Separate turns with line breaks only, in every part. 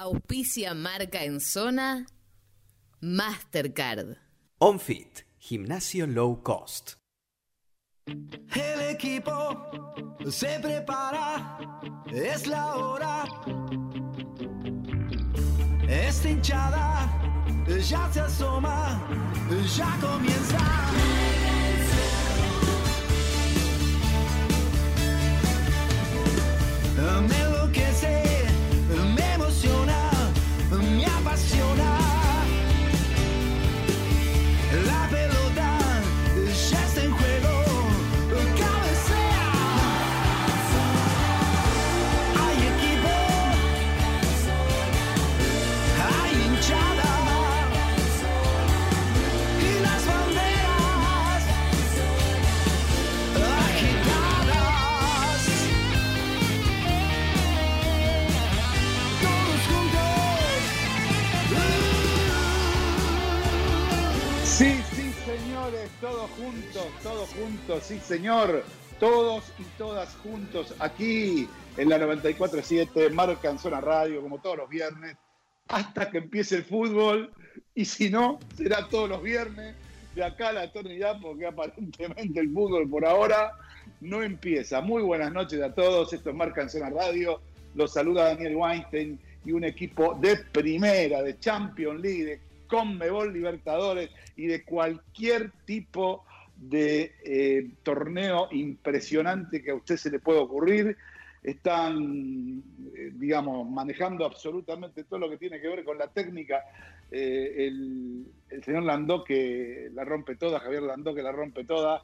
Auspicia marca en zona Mastercard.
OnFit, gimnasio low cost.
El equipo se prepara, es la hora. Esta hinchada ya se asoma, ya comienza. Me todos juntos,
todos juntos, sí, señor. Todos y todas juntos aquí en la 94.7, Marca en Zona Radio, como todos los viernes, hasta que empiece el fútbol. Y si no, será todos los viernes de acá a la eternidad, porque aparentemente el fútbol por ahora no empieza. Muy buenas noches a todos, esto es Marca Zona Radio. Los saluda Daniel Weinstein y un equipo de primera, de Champions League, Conmebol Libertadores y de cualquier tipo de eh, torneo impresionante que a usted se le pueda ocurrir. Están, eh, digamos, manejando absolutamente todo lo que tiene que ver con la técnica. Eh, el, el señor Landó que la rompe toda, Javier Landó que la rompe toda,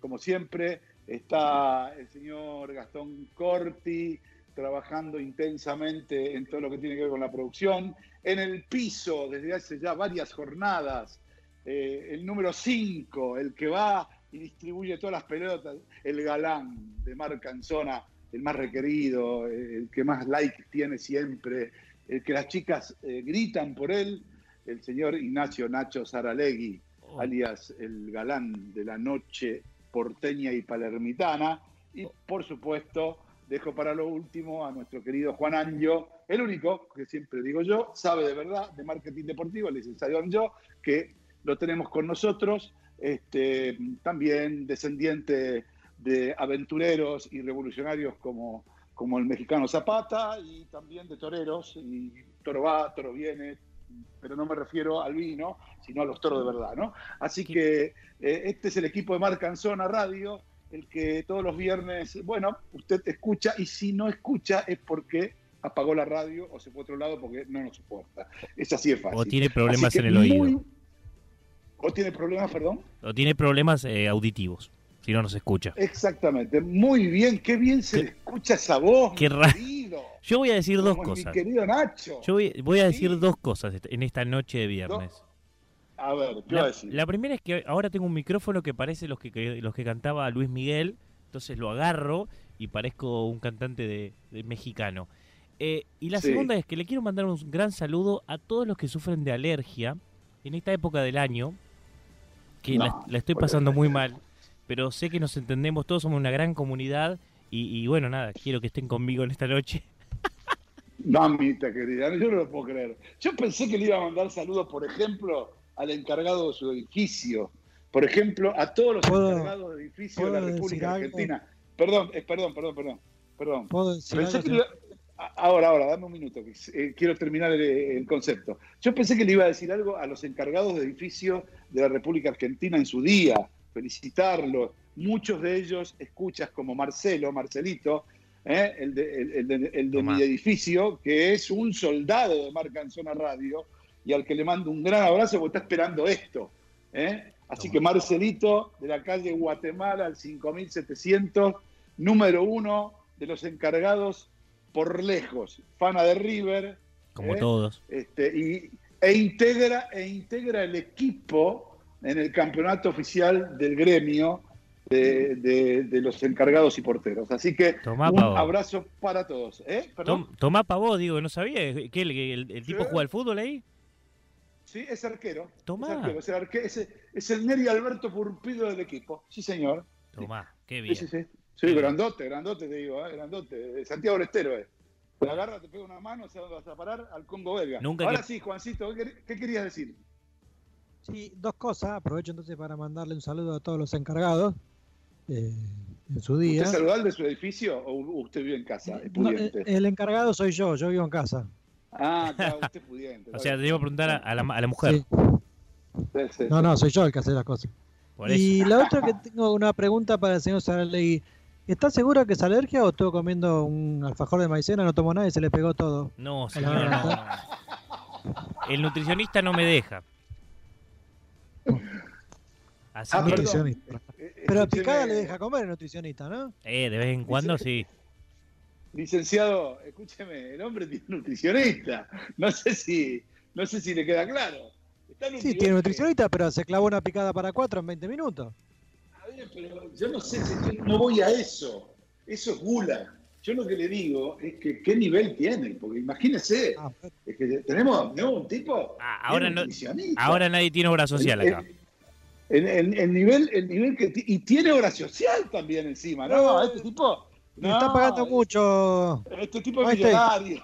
como siempre. Está el señor Gastón Corti trabajando intensamente en todo lo que tiene que ver con la producción. En el piso, desde hace ya varias jornadas, eh, el número 5, el que va y distribuye todas las pelotas, el galán de Marca en Zona, el más requerido, el que más like tiene siempre, el que las chicas eh, gritan por él, el señor Ignacio Nacho Saralegui, alias el galán de la noche porteña y palermitana. Y por supuesto, dejo para lo último a nuestro querido Juan Anjo, el único, que siempre digo yo, sabe de verdad de marketing deportivo, el licenciado Anjo, que lo tenemos con nosotros, este, también descendiente de aventureros y revolucionarios como, como el mexicano Zapata, y también de toreros, y toro va, toro viene, pero no me refiero al vino, sino a los toros de verdad, ¿no? Así que eh, este es el equipo de Marca en Zona Radio, el que todos los viernes, bueno, usted escucha y si no escucha es porque apagó la radio o se fue a otro lado porque no nos soporta. Es así de fácil.
O tiene problemas en el oído.
O tiene problemas, perdón.
O tiene problemas eh, auditivos, si no nos escucha.
Exactamente. Muy bien, qué bien se escucha esa voz.
Qué
querido.
Yo voy a decir dos
Como Mi
cosas.
querido Nacho.
Yo voy, voy a decir
Sí.
dos cosas en esta noche de viernes.
A ver, ¿qué iba a
La,
decir?
la primera es que ahora tengo un micrófono que parece los que, que- los que cantaba Luis Miguel, entonces lo agarro y parezco un cantante de, de mexicano. Eh, y la
Sí.
segunda es que le quiero mandar un gran saludo a todos los que sufren de alergia en esta época del año, que la,
No,
la estoy pasando muy mal, pero sé que nos entendemos, todos somos una gran comunidad y, y bueno, nada, quiero que estén conmigo en esta noche.
Mamita querida, yo no lo puedo creer. Yo pensé que le iba a mandar saludos, por ejemplo, al encargado de su edificio. Por ejemplo, a todos los
¿Puedo-
encargados de edificio de la República? Argentina. Perdón, eh, perdón, perdón, perdón. perdón.
¿Puedo decir
Pensé
algo,
que le iba- a- Ahora, ahora, dame un minuto, que eh, quiero terminar el, el concepto. Yo pensé que le iba a decir algo a los encargados de edificio de la República Argentina en su día, felicitarlos. Muchos de ellos escuchas como Marcelo, Marcelito, ¿eh? el de, el- el de- el de
Tomá.
mi edificio, que es un soldado de Marca en Zona Radio y al que le mando un gran abrazo porque está esperando esto. ¿eh? Así que Marcelito, de la calle Guatemala al 5700, número uno de los encargados por lejos, fana de River,
Como
¿Eh?
todos.
este, y, e, integra, e integra el equipo en el campeonato oficial del gremio de, de- de los encargados y porteros. Así que
Tomá,
un abrazo para todos. ¿eh?
Tomá pa' vos, digo, no sabía que el, el- el tipo
Sí.
juega al fútbol ahí.
Sí, es arquero.
Tomá.
Es, arquero, es, el arque- es- es el Neri Alberto Purpido del equipo. Sí, señor.
Tomá, qué
Sí,
bien.
sí, sí. Sí, grandote, grandote, te digo, ¿eh? grandote. De Santiago Estero, ¿eh? Te agarra, te pega una mano, ¿sabes dónde vas a parar? Al Congo belga.
Nunca
Ahora
que-
sí, Juancito, ¿qué, quer- qué querías decir?
Sí, dos cosas. Aprovecho entonces para mandarle un saludo a todos los encargados eh, en su día.
¿Usted es saludable de su edificio o usted vive en casa?
No, eh, el encargado soy yo, yo vivo en casa.
Ah, claro, usted es pudiente.
O sea, te iba a preguntar a, a la, a la mujer.
Sí. No, no, soy yo el que hace las cosas.
Por
Y
eso.
la otra que tengo una pregunta para el señor Saralegui. ¿Está seguro que es alergia o estuvo comiendo un alfajor de maicena, no tomó nada y se le pegó todo?
No, señor, no. El nutricionista no me deja. Así
Ah,
que,
perdón.
Nutricionista.
Eh, eh,
Pero picada le deja comer el nutricionista, ¿no?
eh, de vez en cuando sí.
Licenciado, escúcheme, el hombre tiene nutricionista. No sé si, no sé si le queda claro. Está
Sí, tiene
que-
nutricionista, pero se clavó una picada para cuatro en 20 minutos.
Está bien, pero yo no sé si yo no voy a eso. Eso es gula. Yo lo que le digo es que qué nivel tiene, porque imagínese,
Ah,
es que tenemos, tenemos un tipo
Ah, ahora no-. Ahora nadie tiene obra social
El-
acá.
El, el- el nivel, el nivel que y tiene obra social también encima, ¿no?
No,
este tipo.
Le
no,
está pagando mucho.
Este tipo es
Ahí
millonario.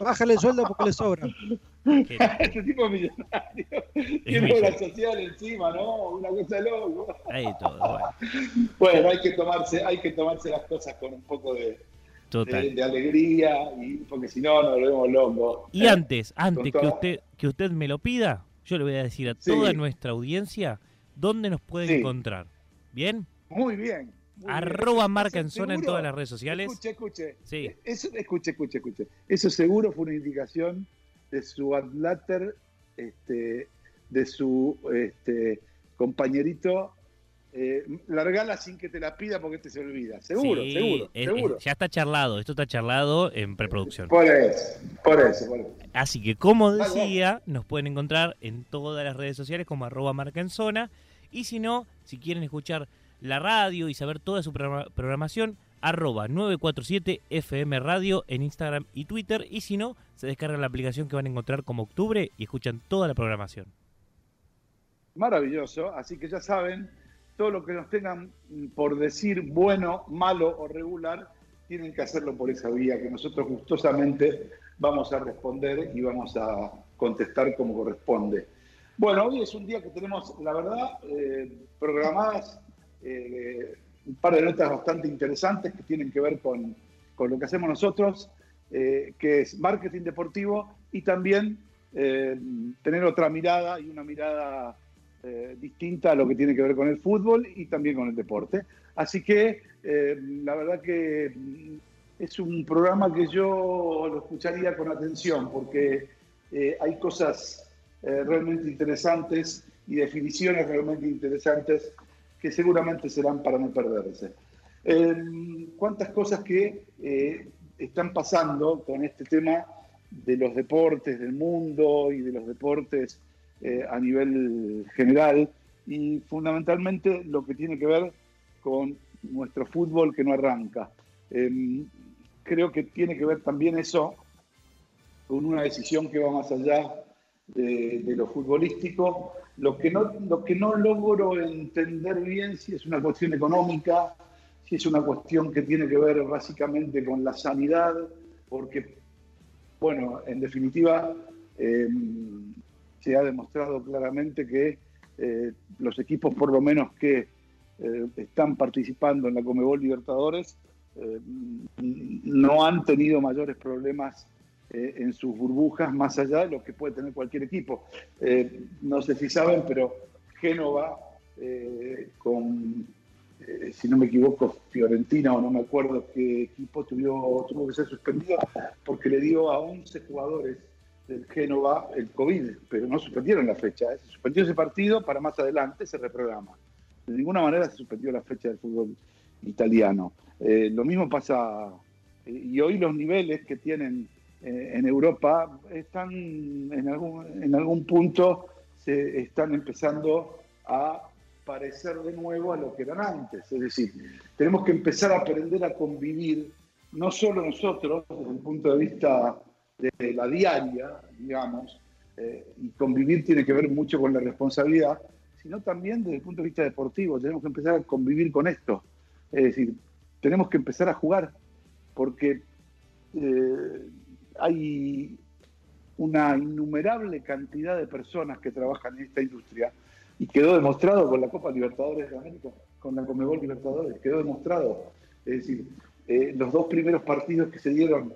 Bájale el sueldo porque le sobra.
Este tipo es millonario. Tiene obra social encima, ¿no? Una cosa de loco.
De todo, bueno,
Bueno, hay que tomarse, hay que tomarse las cosas con un poco de, de,
total.
de alegría, y, porque si no nos volvemos locos.
Y antes, antes
Con
que usted, que usted me lo pida, yo le voy a decir a
Sí.
toda nuestra audiencia dónde nos pueden
Sí.
encontrar. ¿Bien?
Muy bien. Muy bien.
Arroba
Eso
marca en zona en todas las redes sociales.
Escuche, escuche.
Sí.
Eso, escuche, escuche, escuche. Eso seguro fue una indicación de su adláter, este, de su este, compañerito. Eh, largala sin que te la pida porque te se olvida. Seguro,
Sí,
seguro,
es-
seguro.
es- ya está charlado, esto está charlado en preproducción.
Por eso, por eso, por eso.
Así que, como decía, nos pueden encontrar en todas las redes sociales como arroba marca en zona. Y si no, si quieren escuchar la radio y saber toda su programa- programación, arroba 947 FM Radio en Instagram y Twitter. Y si no, se descargan la aplicación que van a encontrar como octubre y escuchan toda la programación.
Maravilloso. Así que ya saben, todo lo que nos tengan por decir bueno, malo o regular, tienen que hacerlo por esa vía que nosotros gustosamente vamos a responder y vamos a contestar como corresponde. Bueno, hoy es un día que tenemos, la verdad, eh, programadas eh, un par de notas bastante interesantes que tienen que ver con, con lo que hacemos nosotros, eh, que es marketing deportivo y también eh, tener otra mirada y una mirada distinta a lo que tiene que ver con el fútbol y también con el deporte. Así que la verdad que es un programa que yo lo escucharía con atención porque hay cosas realmente interesantes y definiciones realmente interesantes que seguramente serán para no perderse. Eh, ¿Cuántas cosas que eh, están pasando con este tema de los deportes del mundo y de los deportes eh, a nivel general y fundamentalmente lo que tiene que ver con nuestro fútbol que no arranca. Eh, creo que tiene que ver también eso con una decisión que va más allá de lo futbolístico. Lo que, no, lo que no logro entender bien si es una cuestión económica, si es una cuestión que tiene que ver básicamente con la sanidad, porque, bueno, en definitiva, eh, se ha demostrado claramente que eh, los equipos, por lo menos que eh, están participando en la Comebol Libertadores, eh, no han tenido mayores problemas eh, en sus burbujas más allá de lo que puede tener cualquier equipo. Eh, no sé si saben, pero Génova, eh, con, si no me equivoco, Fiorentina o no me acuerdo qué equipo tuvo, tuvo que ser suspendido porque le dio a 11 jugadores del Génova el COVID, pero no suspendieron la fecha. Se suspendió ese partido para más adelante se reprograma. De ninguna manera se suspendió la fecha del fútbol italiano. Lo mismo pasa, y hoy los niveles que tienen eh, en Europa están en algún, en algún punto, se están empezando a parecer de nuevo a lo que eran antes. Es decir, tenemos que empezar a aprender a convivir, no solo nosotros, desde el punto de vista de la diaria, digamos, eh, y convivir tiene que ver mucho con la responsabilidad, sino también desde el punto de vista deportivo. Tenemos que empezar a convivir con esto. Es decir, tenemos que empezar a jugar, porque eh, hay una innumerable cantidad de personas que trabajan en esta industria y quedó demostrado con la Copa Libertadores de América, con la Comebol Libertadores, quedó demostrado. Es decir, eh, los dos primeros partidos que se dieron,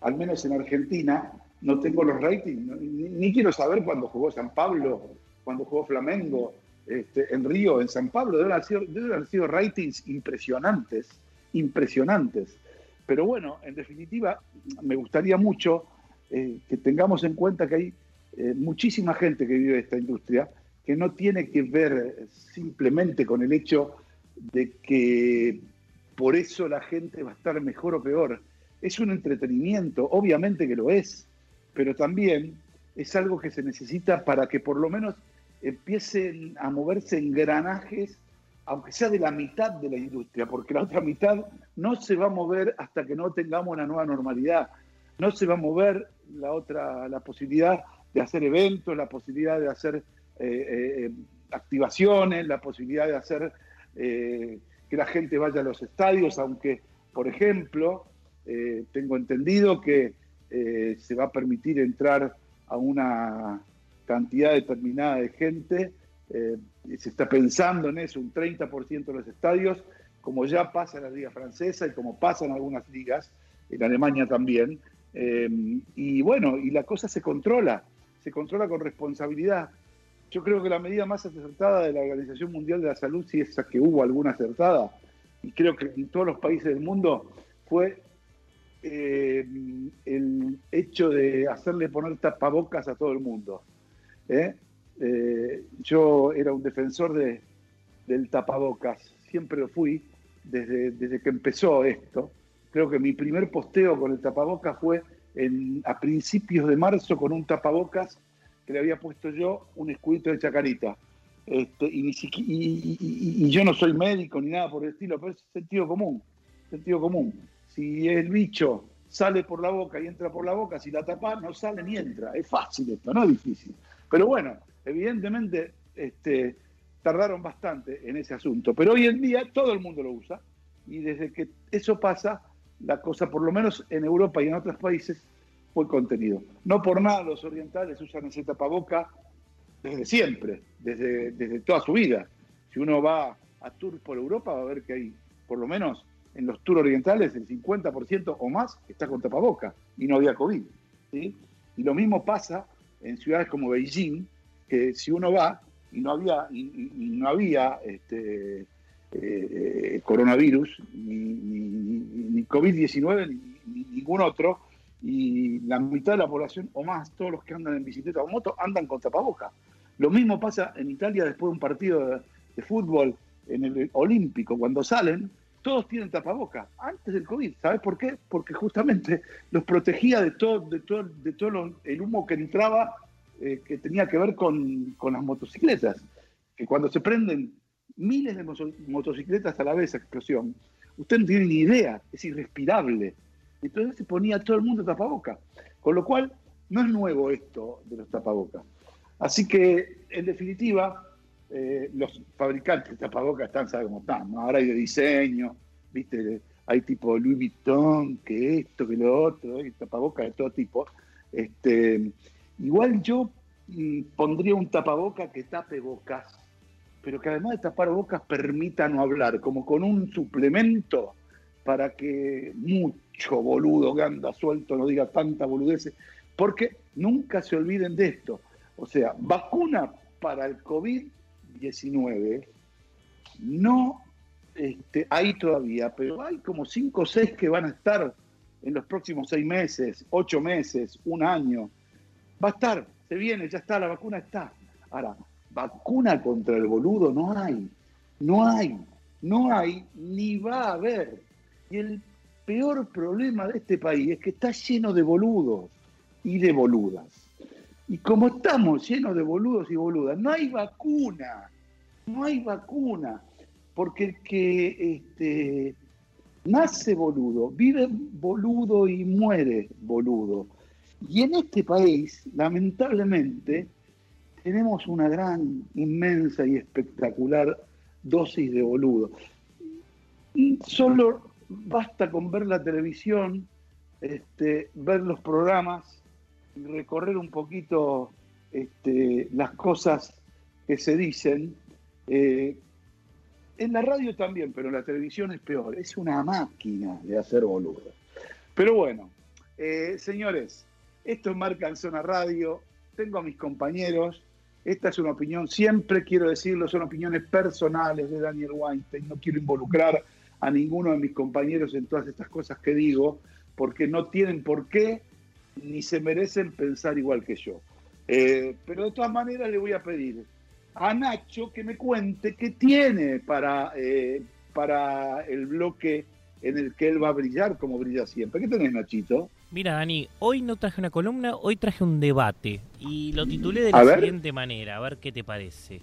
al menos en Argentina, no tengo los ratings, ni, quiero saber cuándo jugó San Pablo, cuando jugó Flamengo, este, en Río, en San Pablo, deben deben haber sido ratings impresionantes, impresionantes. Pero bueno, en definitiva, me gustaría mucho eh, que tengamos en cuenta que hay eh, muchísima gente que vive esta industria que no tiene que ver eh, simplemente con el hecho de que por eso la gente va a estar mejor o peor. Es un entretenimiento, obviamente que lo es, pero también es algo que se necesita para que por lo menos empiecen a moverse engranajes, aunque sea de la mitad de la industria, porque la otra mitad no se va a mover hasta que no tengamos una nueva normalidad. No se va a mover la otra, la posibilidad de hacer eventos, la posibilidad de hacer eh, eh, activaciones, la posibilidad de hacer eh, que la gente vaya a los estadios, aunque, por ejemplo, eh, tengo entendido que eh, se va a permitir entrar a una cantidad determinada de gente, eh, se está pensando en eso, un 30% de los estadios, como ya pasa en la liga francesa y como pasa en algunas ligas, en Alemania también, eh, y bueno, y la cosa se controla, se controla con responsabilidad. Yo creo que la medida más acertada de la Organización Mundial de la Salud, si es que hubo alguna acertada, y creo que en todos los países del mundo, fue eh, el hecho de hacerle poner tapabocas a todo el mundo. ¿eh? Eh, yo era un defensor de, del tapabocas, siempre lo fui, desde, desde que empezó esto. Creo que mi primer posteo con el tapabocas fue a principios de marzo con un tapabocas que le había puesto yo un escudito de chacarita. Este, y, y- yo no soy médico ni nada por el estilo, pero es sentido común. Sentido común. Si el bicho sale por la boca y entra por la boca, si la tapa no sale ni entra. Es fácil esto, no es difícil. Pero bueno, evidentemente este, tardaron bastante en ese asunto. Pero hoy en día todo el mundo lo usa. Y desde que eso pasa, la cosa, por lo menos en Europa y en otros países, fue contenido. No por nada los orientales usan ese tapaboca desde siempre, desde, desde toda su vida. Si uno va a tour por Europa, va a ver que hay, por lo menos en los tours orientales, el 50% o más está con tapaboca y no había COVID. ¿sí? Y lo mismo pasa en ciudades como Beijing, que si uno va y no había, y, no había este, eh, coronavirus, ni, ni- ni- ni COVID-19, ni, ni ningún otro, y la mitad de la población o más, todos los que andan en bicicleta o moto, andan con tapaboca. Lo mismo pasa en Italia después de un partido de, de fútbol en el Olímpico, cuando salen, todos tienen tapaboca, antes del COVID. ¿Sabes por qué? Porque justamente los protegía de todo, de todo, de todo lo- el humo que entraba, eh, que tenía que ver con, con las motocicletas. Que cuando se prenden miles de motocicletas a la vez, explosión, usted no tiene ni idea, es irrespirable. Entonces se ponía todo el mundo tapaboca. Con lo cual, no es nuevo esto de los tapabocas. Así que, en definitiva, eh, los fabricantes de tapabocas están, ¿sabes cómo están? Ahora hay de diseño, ¿viste? Hay tipo Louis Vuitton, que esto, que lo otro, hay tapabocas de todo tipo. Este, igual yo mm, pondría un tapaboca que tape bocas, pero que además de tapar bocas permita no hablar, como con un suplemento para que mucho boludo que anda suelto no diga tanta boludeces, porque nunca se olviden de esto. O sea, vacuna para el COVID-19 no este, hay todavía, pero hay como cinco o seis que van a estar en los próximos seis meses, ocho meses, un año. Va a estar, se viene, ya está, la vacuna está. Ahora, vacuna contra el boludo no hay, no hay, no hay, ni va a haber. Y el peor problema de este país es que está lleno de boludos y de boludas. Y como estamos llenos de boludos y boludas, no hay vacuna, no hay vacuna, porque el que este, nace boludo, vive boludo y muere boludo. Y en este país, lamentablemente, tenemos una gran, inmensa y espectacular dosis de boludo. Solo basta con ver la televisión este, ver los programas y recorrer un poquito este, las cosas que se dicen. Eh, en la radio también, pero la televisión es peor. Es una máquina de hacer boludo. Pero bueno, eh, señores, esto es Marca en Zona Radio. Tengo a mis compañeros. Esta es una opinión, siempre quiero decirlo, son opiniones personales de Daniel Weinstein. No quiero involucrar a ninguno de mis compañeros en todas estas cosas que digo, porque no tienen por qué ni se merecen pensar igual que yo. Eh, pero de todas maneras le voy a pedir a Nacho que me cuente qué tiene para, eh, para el bloque en el que él va a brillar como brilla siempre. ¿Qué tenés, Nachito?
Mira, Dani, hoy no traje una columna, hoy traje un debate. Y lo titulé de
A
la
ver.
siguiente manera, a ver qué te parece.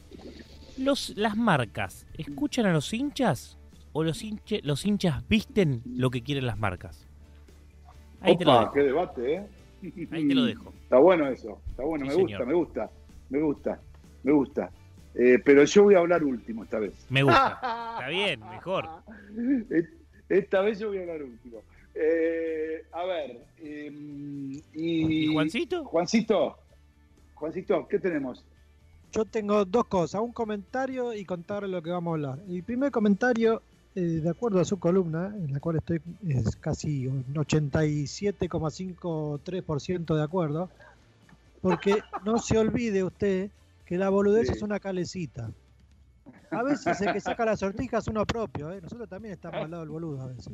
Los, las marcas, ¿escuchan a los hinchas? ¿O los, hinche- los hinchas visten lo que quieren las marcas? Ahí te lo dejo.
qué debate, ¿eh?
Ahí te lo dejo.
Está bueno eso, está bueno,
Sí,
me gusta, me gusta, me gusta, me gusta. Eh, pero yo voy a hablar último esta vez.
Me gusta. Está bien, mejor.
Esta vez yo voy a hablar último. Eh, a ver, eh, y,
¿Y Juancito?
Juancito, Juancito, ¿qué tenemos?
Yo tengo dos cosas, un comentario y contar lo que vamos a hablar. El primer comentario, eh, de acuerdo a su columna, en la cual estoy es casi un 87,53% de acuerdo, porque no se olvide usted que la boludez
Sí.
es una calecita. A veces el que saca la sortija es uno propio, ¿eh? nosotros también estamos al lado del boludo a veces.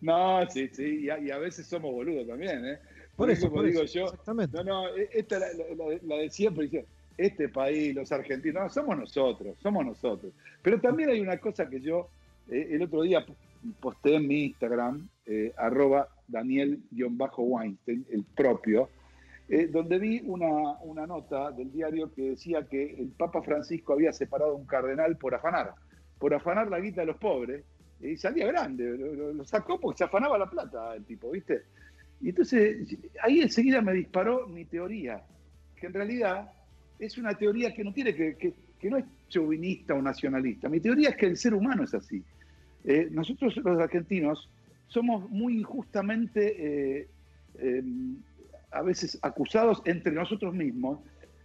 No, sí, sí, y a, y a veces somos boludos también, ¿eh?
Por eso,
como
por
digo
eso,
yo,
exactamente.
No, no, e- esta es la, la- la de siempre, este país, los argentinos, no, somos nosotros, somos nosotros. Pero también hay una cosa que yo eh, el otro día posté en mi Instagram, eh, arroba Daniel-Weinstein, el propio, eh, donde vi una, una nota del diario que decía que el Papa Francisco había separado a un cardenal por afanar, por afanar la guita de los pobres, y salía grande, lo, sacó porque se afanaba la plata el tipo, ¿viste? Y entonces ahí enseguida me disparó mi teoría, que en realidad es una teoría que no tiene que, que, que no es chauvinista o nacionalista. Mi teoría es que el ser humano es así. Eh, nosotros los argentinos somos muy injustamente eh, eh, a veces acusados entre nosotros mismos,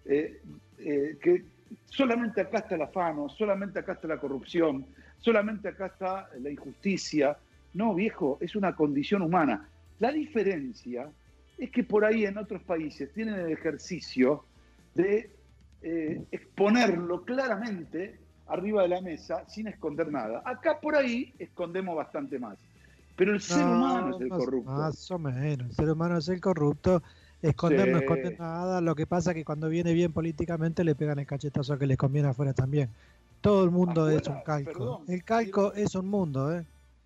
eh, eh, que solamente acá está el afano, solamente acá está la corrupción, solamente acá está la injusticia. No, viejo, es una condición humana. La diferencia es que por ahí en otros países tienen el ejercicio de eh, exponerlo claramente arriba de la mesa sin esconder nada. Acá por ahí escondemos bastante más. Pero el ser
No,
humano es el
más-
corrupto.
Más o menos. El ser humano es el corrupto. Esconder no
Sí.
esconde nada. Lo que pasa es que cuando viene bien políticamente le pegan el cachetazo que les conviene afuera también. Todo el mundo es un calco.
perdón,
el calco es un mundo, ¿eh?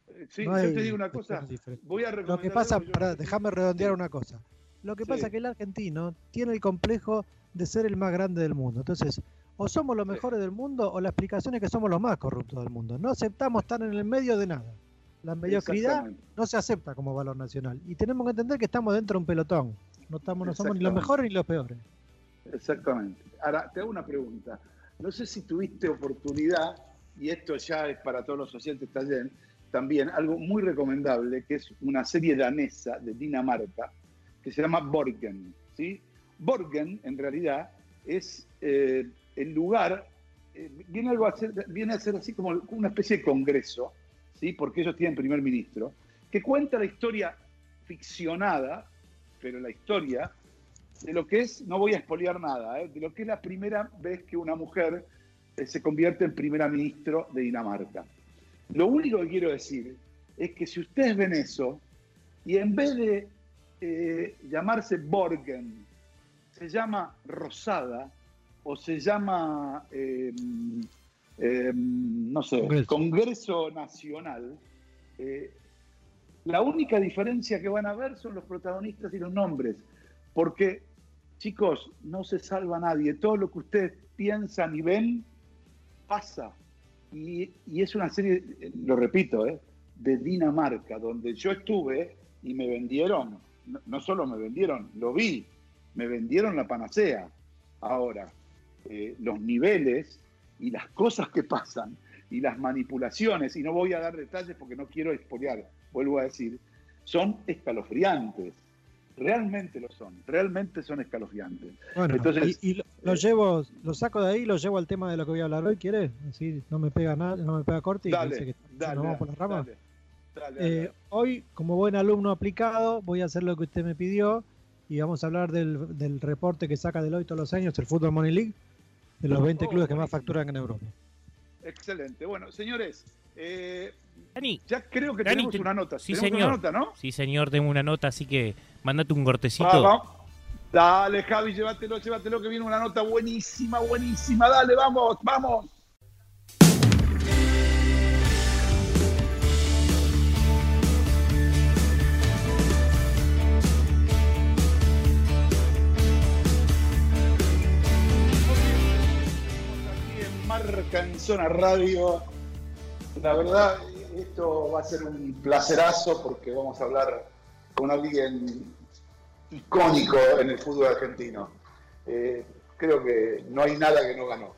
Eh, Sí,
No
yo te digo una cosa. Voy a
Lo que pasa, para, déjame redondear
Sí.
una cosa. Lo que
Sí.
pasa es que el argentino tiene el complejo de ser el más grande del mundo. Entonces, o somos los mejores del mundo o la explicación es que somos los más corruptos del mundo. No aceptamos estar en el medio de nada. La mediocridad no se acepta como valor nacional. Y tenemos que entender que estamos dentro de un pelotón. No, estamos, no somos ni los mejores ni los peores.
Exactamente. Ahora, te hago una pregunta. No sé si tuviste oportunidad, y esto ya es para todos los oyentes también, también algo muy recomendable, que es una serie danesa de Dinamarca, que se llama Borgen. ¿sí? Borgen, en realidad, es eh, el lugar, eh, viene, algo a ser, viene a ser así como una especie de congreso, ¿sí? porque ellos tienen primer ministro, que cuenta la historia ficcionada, pero la historia de lo que es, no voy a espolear nada, ¿eh? de lo que es la primera vez que una mujer eh, se convierte en primera ministro de Dinamarca. Lo único que quiero decir es que si ustedes ven eso, y en vez de eh, llamarse Borgen, se llama Rosada, o se llama, eh, no sé,
Congreso.
Congreso, Nacional, eh, la única diferencia que van a ver son los protagonistas y los nombres. Porque, chicos, no se salva nadie. Todo lo que ustedes piensan y ven pasa. Y, y es una serie, lo repito, eh, de Dinamarca, donde yo estuve y me vendieron, no, no solo me vendieron, lo vi, me vendieron la panacea. Ahora, eh, los niveles y las cosas que pasan y las manipulaciones, y no voy a dar detalles porque no quiero expoliar, vuelvo a decir, son escalofriantes. Realmente lo son, realmente son escalofriantes.
Bueno,
Entonces,
y, y lo, lo
eh,
llevo, lo saco de ahí y lo llevo al tema de lo que voy a hablar hoy, ¿quieres? Así no me pega nada, no me pega corte y
Dale,
que
dale,
nos vamos por las ramas.
dale.
Eh, hoy, como buen alumno aplicado, voy a hacer lo que usted me pidió y vamos a hablar del, del reporte que saca Deloitte todos los años, el Fútbol Money League, de los 20
Oh,
clubes que más
buenísimo.
facturan en Europa.
Excelente. Bueno, señores, eh,
Dani,
ya creo que
Dani,
tenemos
te-
una nota.
sí,
tenemos
señor.
una nota, ¿no?
sí señor, tengo una nota, así que mandate un cortecito.
Va, va. Dale, Javi, llévatelo, llévatelo, que viene una nota buenísima, buenísima. Dale, vamos, vamos. Marca Zona Radio. La verdad, esto va a ser un placerazo porque vamos a hablar con alguien icónico en el fútbol argentino. Eh, creo que no hay nada que no ganó.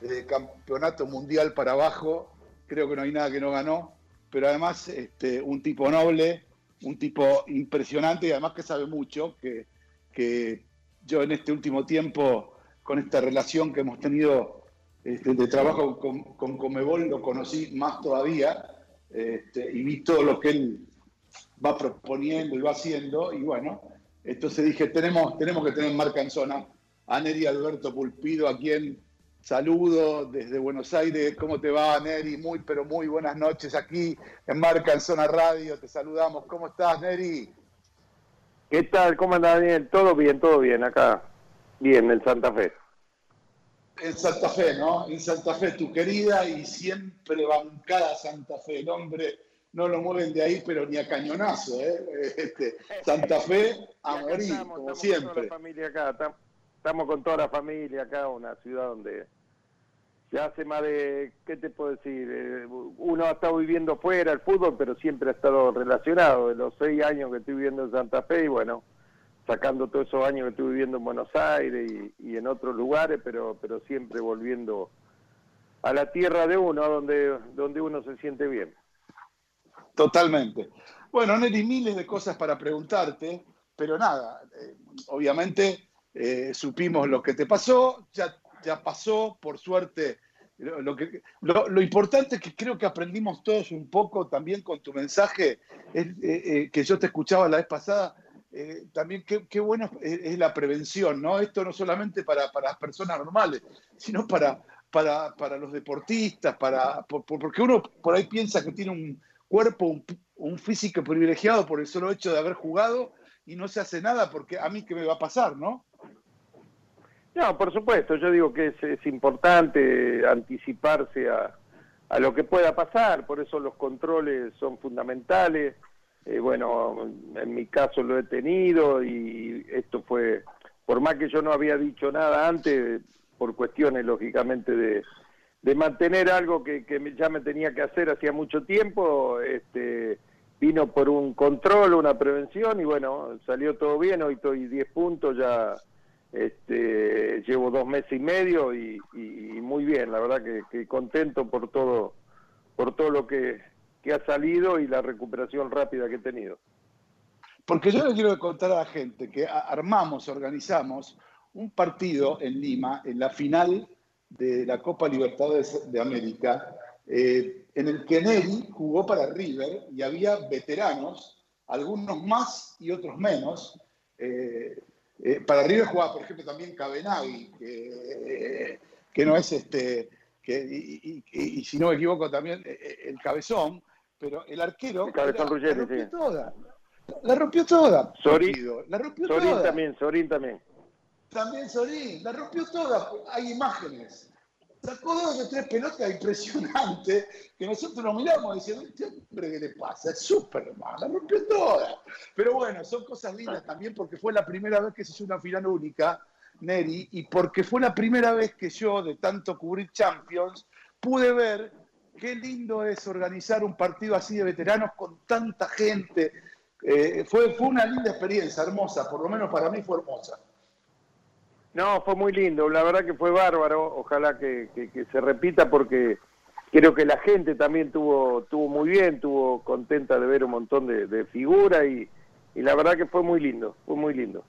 Desde el campeonato mundial para abajo, creo que no hay nada que no ganó. Pero además, este, un tipo noble, un tipo impresionante y además que sabe mucho, que yo en este último tiempo, con esta relación que hemos tenido este, de trabajo con, con Comebol, lo conocí más todavía este, y vi todo lo que él va proponiendo y va haciendo. Y bueno, entonces dije, tenemos, tenemos que tener en marca en zona a Neri Alberto Pulpido, a quien saludo desde Buenos Aires. ¿Cómo te va, Neri? Muy, pero muy buenas noches aquí en Marca en Zona Radio. Te saludamos. ¿Cómo estás, Neri?
¿Qué tal? ¿Cómo anda Daniel? Todo bien, todo bien acá. Bien, en Santa Fe.
En Santa Fe, ¿no? En Santa Fe, tu querida y siempre bancada Santa Fe. El hombre no lo mueven de ahí, pero ni a cañonazo, ¿eh? Este, Santa Fe a morir,
estamos,
como
estamos Con
siempre.
toda la familia acá, tam- estamos con toda la familia acá, una ciudad donde ya hace más de, ¿qué te puedo decir? Eh, uno ha estado viviendo fuera el fútbol, pero siempre ha estado relacionado. De los seis años que estoy viviendo en Santa Fe y bueno, sacando todos esos años que estuve viviendo en Buenos Aires y, en otros lugares, pero, pero siempre volviendo a la tierra de uno, donde, donde uno se siente bien.
Totalmente. Bueno, Neri, miles de cosas para preguntarte, pero nada, eh, obviamente eh, supimos lo que te pasó, ya, ya pasó, por suerte. Lo, importante que creo que aprendimos todos un poco también con tu mensaje, es, eh, que yo te escuchaba la vez pasada, eh, también qué, qué bueno es, es la prevención, ¿no? Esto no solamente para, para las personas normales, sino para, para, para los deportistas, para, por- por- porque uno por ahí piensa que tiene un cuerpo, un, un físico privilegiado por el solo hecho de haber jugado y no se hace nada porque a mí qué me va a pasar, ¿no?
No, por supuesto, yo digo que es, es importante anticiparse a, a lo que pueda pasar, por eso los controles son fundamentales. Eh, bueno, en mi caso lo he tenido y esto fue, por más que yo no había dicho nada antes, por cuestiones lógicamente de, de mantener algo que, que ya me tenía que hacer hacía mucho tiempo, este, vino por un control, una prevención y bueno, salió todo bien, hoy estoy 10 puntos, ya este, llevo dos meses y medio y muy bien, la verdad que, que contento por todo, por todo lo que, que ha salido y la recuperación rápida que he tenido.
Porque yo le quiero contar a la gente que armamos, organizamos un partido en Lima, en la final de la Copa Libertadores de América, eh, en el que Neri jugó para River y había veteranos, algunos más y otros menos. Eh, eh, para River jugaba, por ejemplo, también Cabenagui, que, no es este, y, si no me equivoco también el cabezón, pero el arquero
El Cabezón
era-
Ruggeri,
la rompió
sí.
toda. La rompió toda.
Sorín-
La rompió
Sorín
toda.
también, Sorín también.
También Sorín, la rompió toda. Hay imágenes. Sacó dos o tres pelotas impresionantes que nosotros nos miramos diciendo, este hombre, ¿qué le pasa? Es Superman, la rompió toda. Pero bueno, son cosas lindas también porque fue la primera vez que se hizo una final única, Neri, y porque fue la primera vez que yo, de tanto cubrir Champions, pude ver qué lindo es organizar un partido así de veteranos con tanta gente. Eh, fue, fue una linda experiencia, hermosa, por lo menos para mí fue hermosa.
No, fue muy lindo, la verdad que fue bárbaro, ojalá que, que- que se repita porque creo que la gente también tuvo, tuvo muy bien, tuvo contenta de ver un montón de, de figuras y, y la verdad que fue muy lindo, fue muy lindo.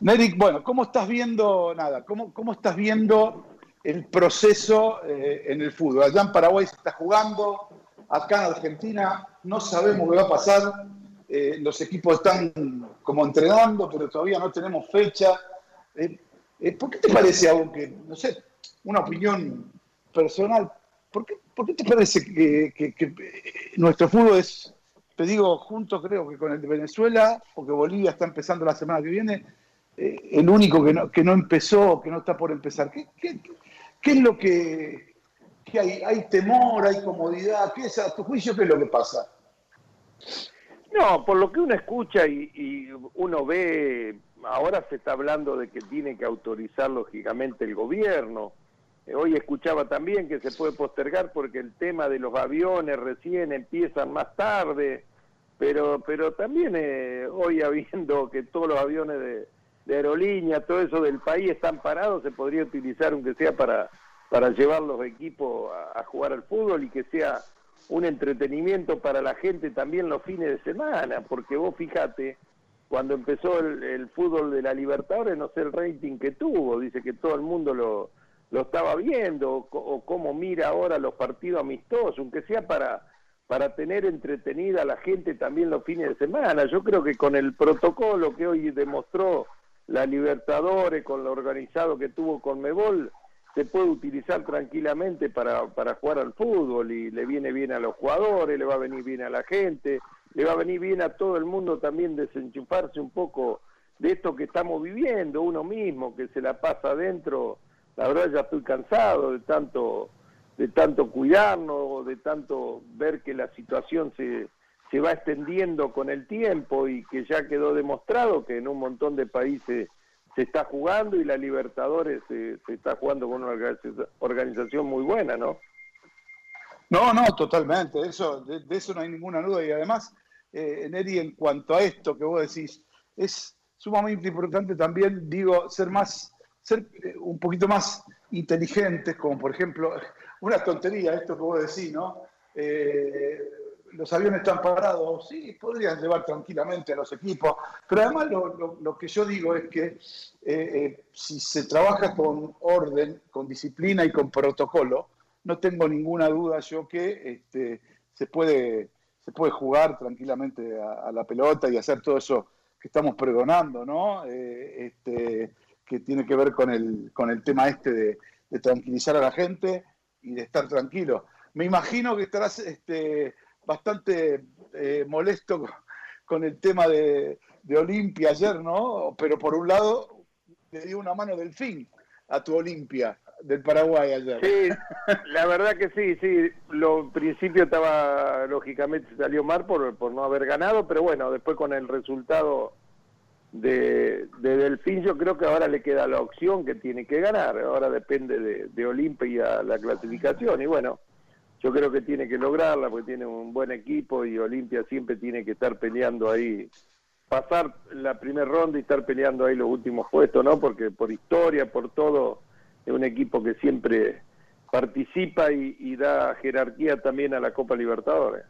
Neric, bueno, ¿cómo estás viendo, nada, cómo, cómo estás viendo el proceso eh, en el fútbol? Allá en Paraguay se está jugando, acá en Argentina no sabemos qué va a pasar, eh, los equipos están como entrenando, pero todavía no tenemos fecha. Eh, ¿Por qué te parece algo que, no sé, una opinión personal, ¿por qué, por qué te parece que, nuestro fútbol es, te digo, junto creo que con el de Venezuela, porque Bolivia está empezando la semana que viene, el único que no, que no empezó, que no está por empezar? ¿Qué, qué- qué es lo que, que hay? ¿Hay temor, hay comodidad? ¿Qué es, a tu juicio, qué es lo que pasa?
No, por lo que uno escucha y, y uno ve, ahora se está hablando de que tiene que autorizar lógicamente el gobierno. Eh, Hoy escuchaba también que se puede postergar porque el tema de los aviones recién empiezan más tarde, pero pero también eh, hoy habiendo que todos los aviones de, de aerolínea, todo eso del país están parados, se podría utilizar aunque sea para para llevar los equipos a, jugar al fútbol y que sea un entretenimiento para la gente también los fines de semana, porque vos fíjate, cuando empezó el, fútbol de la Libertadores, no sé el rating que tuvo, dice que todo el mundo lo, lo estaba viendo, o cómo mira ahora los partidos amistosos, aunque sea para, para tener entretenida a la gente también los fines de semana. Yo creo que con el protocolo que hoy demostró la Libertadores, con lo organizado que tuvo con Mebol, se puede utilizar tranquilamente para, para jugar al fútbol y le viene bien a los jugadores, le va a venir bien a la gente, le va a venir bien a todo el mundo también desenchufarse un poco de esto que estamos viviendo, uno mismo que se la pasa adentro, la verdad ya estoy cansado de tanto de tanto cuidarnos, de tanto ver que la situación se, se va extendiendo con el tiempo y que ya quedó demostrado que en un montón de países se está jugando y la Libertadores se, está jugando con una organiza- organización muy buena, ¿no?
No, no, totalmente, eso, de, de eso no hay ninguna duda. Y además, eh, Neri, en cuanto a esto que vos decís, es sumamente importante también, digo, ser más, ser eh, un poquito más inteligentes, como por ejemplo, una tontería esto que vos decís, ¿no? Eh, los aviones están parados, sí, podrían llevar tranquilamente a los equipos, pero además lo, lo- lo que yo digo es que eh, eh, si se trabaja con orden, con disciplina y con protocolo, no tengo ninguna duda yo que este, se, puede, se puede jugar tranquilamente a, la pelota y hacer todo eso que estamos pregonando, ¿no? Eh, este, que tiene que ver con el, con el tema este de, de tranquilizar a la gente y de estar tranquilo. Me imagino que estarás este, bastante eh, molesto con, el tema de, de Olimpia ayer, ¿no? Pero por un lado le dio una mano del fin a tu Olimpia del Paraguay ayer.
Sí, la verdad que sí, sí. Lo principio estaba, lógicamente salió mal por, por no haber ganado, pero bueno, después con el resultado de, de Delfín, yo creo que ahora le queda la opción que tiene que ganar. Ahora depende de, de Olimpia la clasificación. Y bueno, yo creo que tiene que lograrla porque tiene un buen equipo y Olimpia siempre tiene que estar peleando ahí pasar la primera ronda y estar peleando ahí los últimos puestos, ¿no? Porque por historia, por todo, es un equipo que siempre participa y, y da jerarquía también a la Copa Libertadores.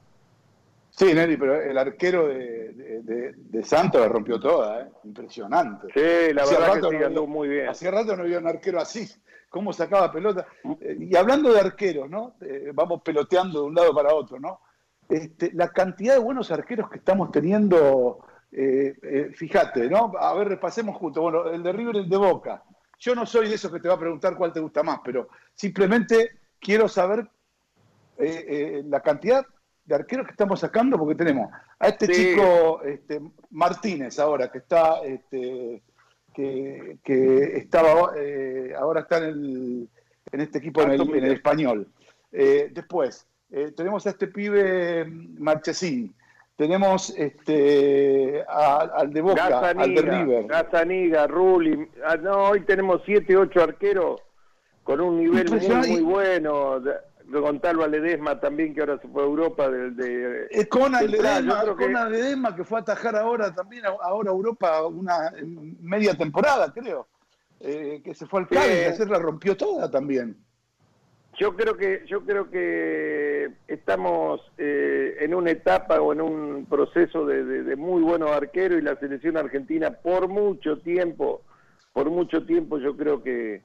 Sí, Nelly, pero el arquero de, de, de- de Santos la rompió toda, ¿eh? impresionante.
Sí, la verdad que sí,
no
andó muy bien.
Hacía rato no había un arquero así, cómo sacaba pelota. Eh, y hablando de arqueros, ¿no? Eh, vamos peloteando de un lado para otro, ¿no? Este, la cantidad de buenos arqueros que estamos teniendo, eh, fíjate, ¿no? A ver, repasemos juntos. Bueno, el de River y el de Boca. Yo no soy de esos que te va a preguntar cuál te gusta más, pero simplemente quiero saber la cantidad de arqueros que estamos sacando, porque tenemos a este
Sí.
chico este, Martínez ahora, que está, este, que, que estaba, eh, ahora está en, el, en este equipo en el, en el español. Eh, después, eh, tenemos a este pibe Marchesín, tenemos este, a- al de Boca, al de River.
Gazaniga, Rulli. Ah, no, hoy tenemos siete, ocho arqueros con un nivel muy, muy bueno. De- Gonzalo Ledesma también, que ahora se fue a Europa. Del, de,
Eh, Conan
Central,
Ledesma,
que-
Conan Ledesma, que fue a atajar ahora también, a- ahora Europa una media temporada, creo. Eh, que se fue al. Cádiz, y ayer la rompió toda también.
Yo creo que yo creo que estamos eh, en una etapa o en un proceso de, de- de muy buenos arqueros y la selección argentina por mucho tiempo, por mucho tiempo yo creo que,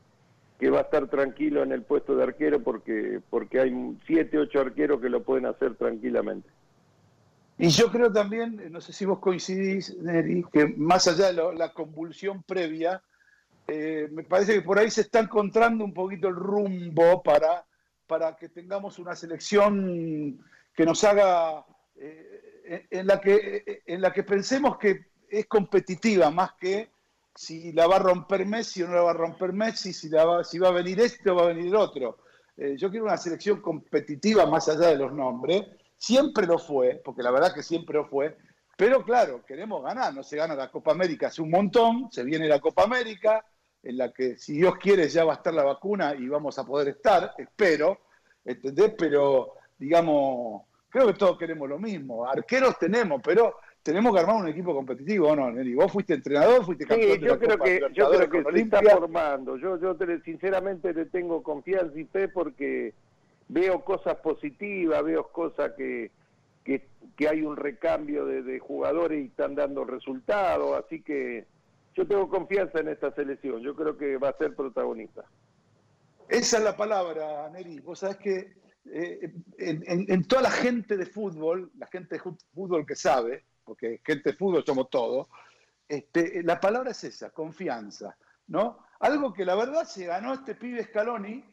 que va a estar tranquilo en el puesto de arquero porque porque hay siete ocho arqueros que lo pueden hacer tranquilamente.
Y yo creo también, no sé si vos coincidís, Neri, que más allá de la convulsión previa, eh, me parece que por ahí se está encontrando un poquito el rumbo para, para que tengamos una selección que nos haga, eh, en la que, en la que pensemos que es competitiva, más que si la va a romper Messi o no la va a romper Messi, si, va, a venir este o va a venir otro. Eh, yo quiero una selección competitiva más allá de los nombres. Siempre lo fue, porque la verdad que siempre lo fue. Pero claro, queremos ganar. No se gana la Copa América hace un montón. Se viene la Copa América, en la que, si Dios quiere, ya va a estar la vacuna y vamos a poder estar. Espero. ¿Entendés? Pero, digamos, creo que todos queremos lo mismo. Arqueros tenemos, pero tenemos que armar un equipo competitivo, ¿o no, Neri? Vos fuiste entrenador, fuiste campeón
Sí,
de
yo
la
creo
Copa
que yo creo que se está formando. Yo yo te- sinceramente le tengo confianza y fe porque veo cosas positivas, veo cosas que que, que hay un recambio de, de jugadores y están dando resultados, así que yo tengo confianza en esta selección. Yo creo que va a ser protagonista.
Esa es la palabra, Neri. Vos sabés que eh, en, en- en toda la gente de fútbol, la gente de fútbol que sabe, porque gente de fútbol somos todos, este, la palabra es esa, confianza, ¿no? Algo que la verdad se ganó este pibe Scaloni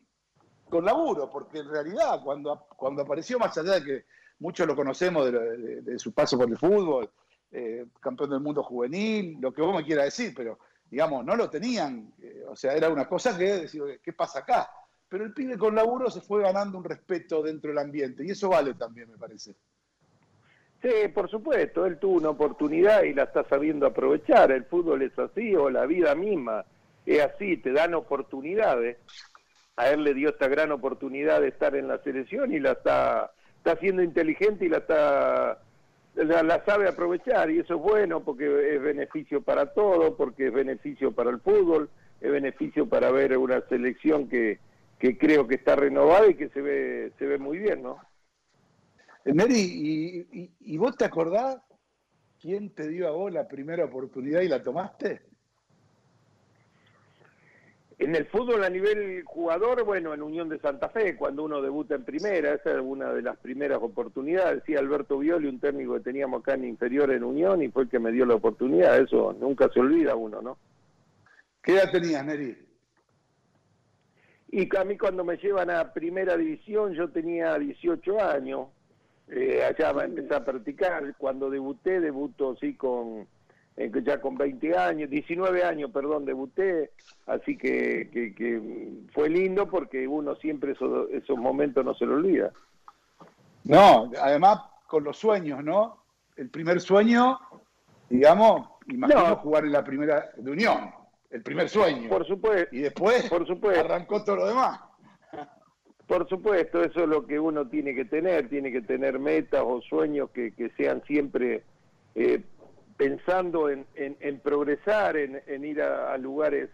con laburo, porque en realidad cuando, cuando apareció, más allá de que muchos lo conocemos de, su paso por el fútbol, eh, campeón del mundo juvenil, lo que vos me quieras decir, pero digamos, no lo tenían, eh, o sea, era una cosa que decir, ¿qué pasa acá? Pero el pibe con laburo se fue ganando un respeto dentro del ambiente, y eso vale también, me parece.
Sí, por supuesto, él tuvo una oportunidad y la está sabiendo aprovechar. El fútbol es así, o la vida misma es así, te dan oportunidades. A él le dio esta gran oportunidad de estar en la selección y la está, está siendo inteligente y la está la, la sabe aprovechar y eso es bueno porque es beneficio para todos, porque es beneficio para el fútbol, es beneficio para ver una selección que, que creo que está renovada y que se ve se ve muy bien, ¿no?
Neri, ¿y, y, y vos te acordás quién te dio a vos la primera oportunidad y la tomaste?
En el fútbol a nivel jugador, bueno, en Unión de Santa Fe, cuando uno debuta en primera, esa es una de las primeras oportunidades. Decía Alberto Violi, un técnico que teníamos acá en inferior en Unión, y fue el que me dio la oportunidad. Eso nunca se olvida uno, ¿no?
¿Qué edad tenías, Neri?
Y a mí cuando me llevan a primera división, yo tenía 18 años. Eh, allá va a practicar. Cuando debuté, debuto sí con eh, ya con 20 años, 19 años, perdón, debuté. Así que, que, que fue lindo porque uno siempre eso- esos momentos no se lo olvida.
No, además con los sueños, ¿no? El primer sueño, digamos, imagino
No.
jugar en la primera de Unión, el primer sueño.
Por supuesto,
y después
por supuesto.
arrancó todo lo demás.
Por supuesto, eso es lo que uno tiene que tener, tiene que tener metas o sueños que, que sean siempre eh, pensando en, en- en progresar, en, en ir a, lugares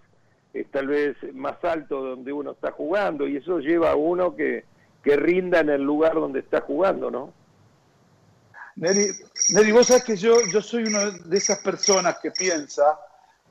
eh, tal vez más altos donde uno está jugando y eso lleva a uno que, que rinda en el lugar donde está jugando, ¿no?
Neri, Neri, vos sabés que yo, yo soy una de esas personas que piensa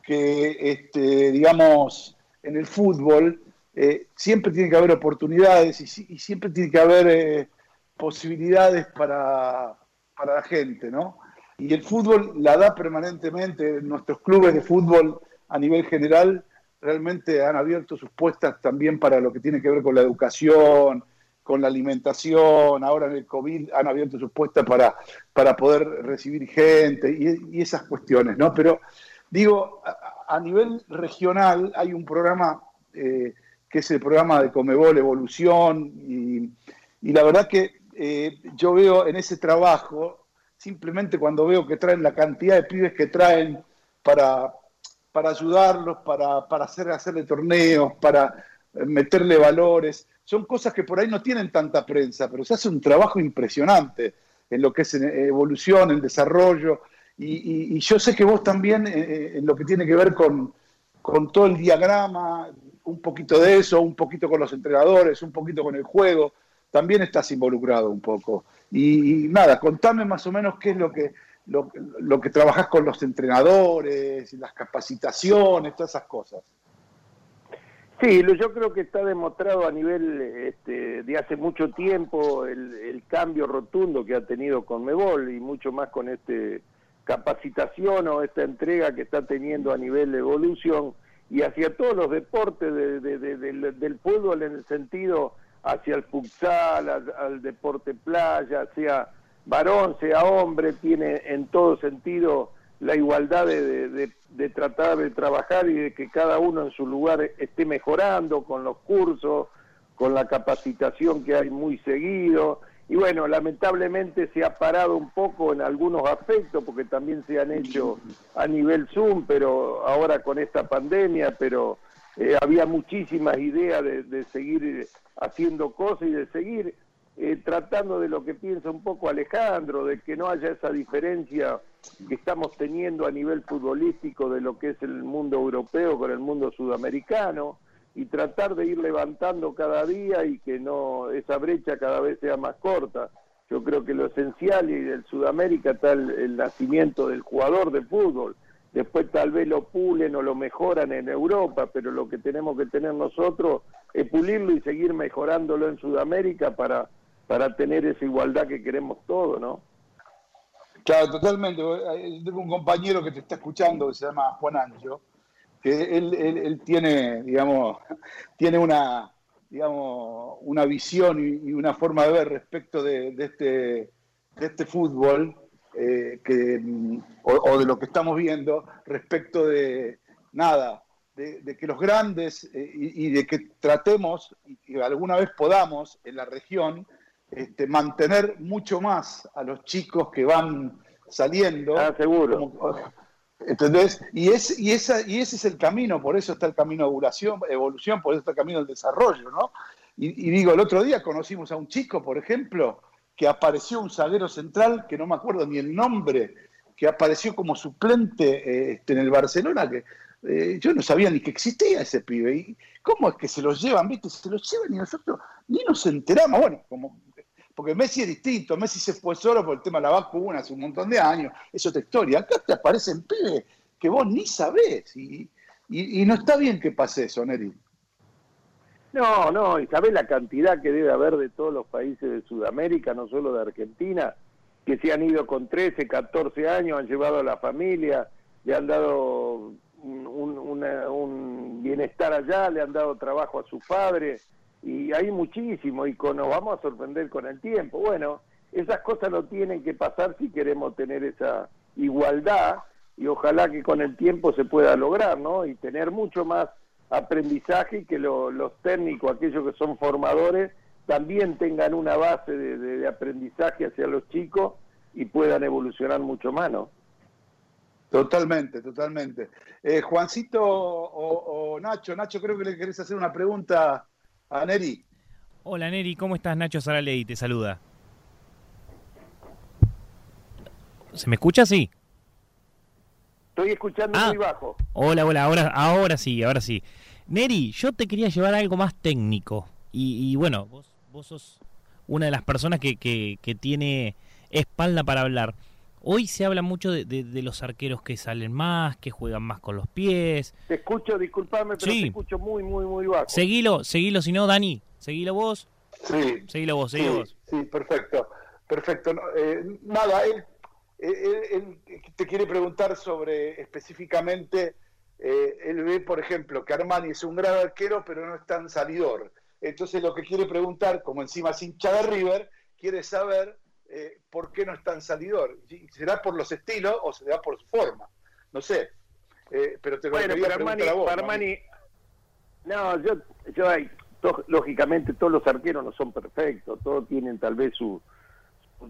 que, este, digamos, en el fútbol eh, siempre tiene que haber oportunidades y, si- y siempre tiene que haber eh, posibilidades para, para la gente, ¿no? Y el fútbol la da permanentemente. Nuestros clubes de fútbol a nivel general realmente han abierto sus puestas también para lo que tiene que ver con la educación, con la alimentación, ahora en el COVID han abierto sus puestas para, para poder recibir gente y, esas cuestiones, ¿no? Pero digo, a, a nivel regional hay un programa eh, que es el programa de Comebol Evolución y, y la verdad que eh, yo veo en ese trabajo, simplemente cuando veo que traen la cantidad de pibes que traen para, para ayudarlos, para, para hacer, hacerle torneos, para eh, meterle valores. Son cosas que por ahí no tienen tanta prensa, pero se hace un trabajo impresionante en lo que es en evolución, en desarrollo. Y, yo sé que vos también, eh, en lo que tiene que ver con, con todo el diagrama, un poquito de eso, un poquito con los entrenadores, un poquito con el juego. También estás involucrado un poco. Y, nada, contame más o menos qué es lo que, lo, lo que trabajás con los entrenadores, las capacitaciones, todas esas cosas.
Sí, yo creo que está demostrado a nivel este, de hace mucho tiempo el, el cambio rotundo que ha tenido con Mebol y mucho más con este capacitación o esta entrega que está teniendo a nivel de evolución y hacia todos los deportes de- de- de- del, del fútbol en el sentido hacia el futsal, al, al deporte playa, sea varón, sea hombre, tiene en todo sentido la igualdad de tratar de trabajar y de que cada uno en su lugar esté mejorando con los cursos, con la capacitación que hay muy seguido. Y bueno, lamentablemente se ha parado un poco en algunos aspectos porque también se han hecho a nivel Zoom, pero ahora con esta pandemia, pero eh, había muchísimas ideas de, de seguir eh, haciendo cosas y de seguir eh, tratando de lo que piensa un poco Alejandro, de que no haya esa diferencia que estamos teniendo a nivel futbolístico de lo que es el mundo europeo con el mundo sudamericano y tratar de ir levantando cada día y que no esa brecha cada vez sea más corta. Yo creo que lo esencial y del Sudamérica está el, nacimiento del jugador de fútbol. Después tal vez lo pulen o lo mejoran en Europa, pero lo que tenemos que tener nosotros es pulirlo y seguir mejorándolo en Sudamérica para, para tener esa igualdad que queremos todos, ¿no?
Claro, totalmente. Eh, Tengo un compañero que te está escuchando que se llama Juan Ancho, que él, él- él tiene, digamos, tiene una, digamos, una visión y, y una forma de ver respecto de, de este, de este fútbol eh, que, mm, o, o de lo que estamos viendo respecto de nada, de, de que los grandes eh, y, y de que tratemos y que alguna vez podamos en la región este, mantener mucho más a los chicos que van saliendo.
Ah, seguro.
Como- ¿Entendés? Y, es, y, esa, y ese es el camino, por eso está el camino de evolución, evolución por eso está el camino del desarrollo, ¿no? Y, y digo, el otro día conocimos a un chico, por ejemplo, que apareció un zaguero central, que no me acuerdo ni el nombre, que apareció como suplente eh, este, en el Barcelona, que eh, yo no sabía ni que existía ese pibe. ¿Y cómo es que se los llevan, viste? Se los llevan y nosotros ni nos enteramos. Bueno, como porque Messi es distinto, Messi se fue solo por el tema de la vacuna hace un montón de años, es otra historia. Acá te aparecen pibes que vos ni sabés y, no está bien que pase eso, Neri.
No, no, y sabés la cantidad que debe haber de todos los países de Sudamérica, no solo de Argentina, que se han ido con 13, 14 años, han llevado a la familia, le han dado un, un- bienestar allá, le han dado trabajo a sus padres, y hay muchísimo, y con, nos vamos a sorprender con el tiempo. Bueno, esas cosas no tienen que pasar si queremos tener esa igualdad, y ojalá que con el tiempo se pueda lograr, ¿no? Y tener mucho más aprendizaje y que lo- los técnicos, aquellos que son formadores, también tengan una base de aprendizaje hacia los chicos y puedan evolucionar mucho más, ¿no?
Totalmente, totalmente. Eh, Juancito o, o Nacho, Nacho, creo que le querés hacer una pregunta a Neri.
Hola Neri, ¿cómo estás? Nacho Saraley te saluda. ¿Se me escucha? Sí.
Estoy escuchando
Ah.
muy bajo.
Hola, hola, ahora, ahora sí, ahora sí. Neri, yo te quería llevar a algo más técnico. Y, y bueno, vos, vos sos una de las personas que, que, que tiene espalda para hablar. Hoy se habla mucho de, de- de los arqueros que salen más, que juegan más con los pies.
Te escucho, disculpame, pero
Sí.
te escucho muy, muy, muy bajo.
Seguilo, seguilo, si no, Dani, seguilo vos,
Sí,
seguilo vos, seguilo vos.
sí, perfecto, perfecto. No, eh, nada, él, él- él te quiere preguntar sobre específicamente, eh, él ve, por ejemplo, que Armani es un gran arquero, pero no es tan salidor. Entonces lo que quiere preguntar, como encima es hincha de River, quiere saber eh, por qué no es tan salidor. ¿Será por los estilos o será por su forma? No sé. Eh, pero te lo
Bueno,
quería
Armani,
a vos,
Armani- no, yo, yo hay, to- lógicamente todos los arqueros no son perfectos, todos tienen tal vez su,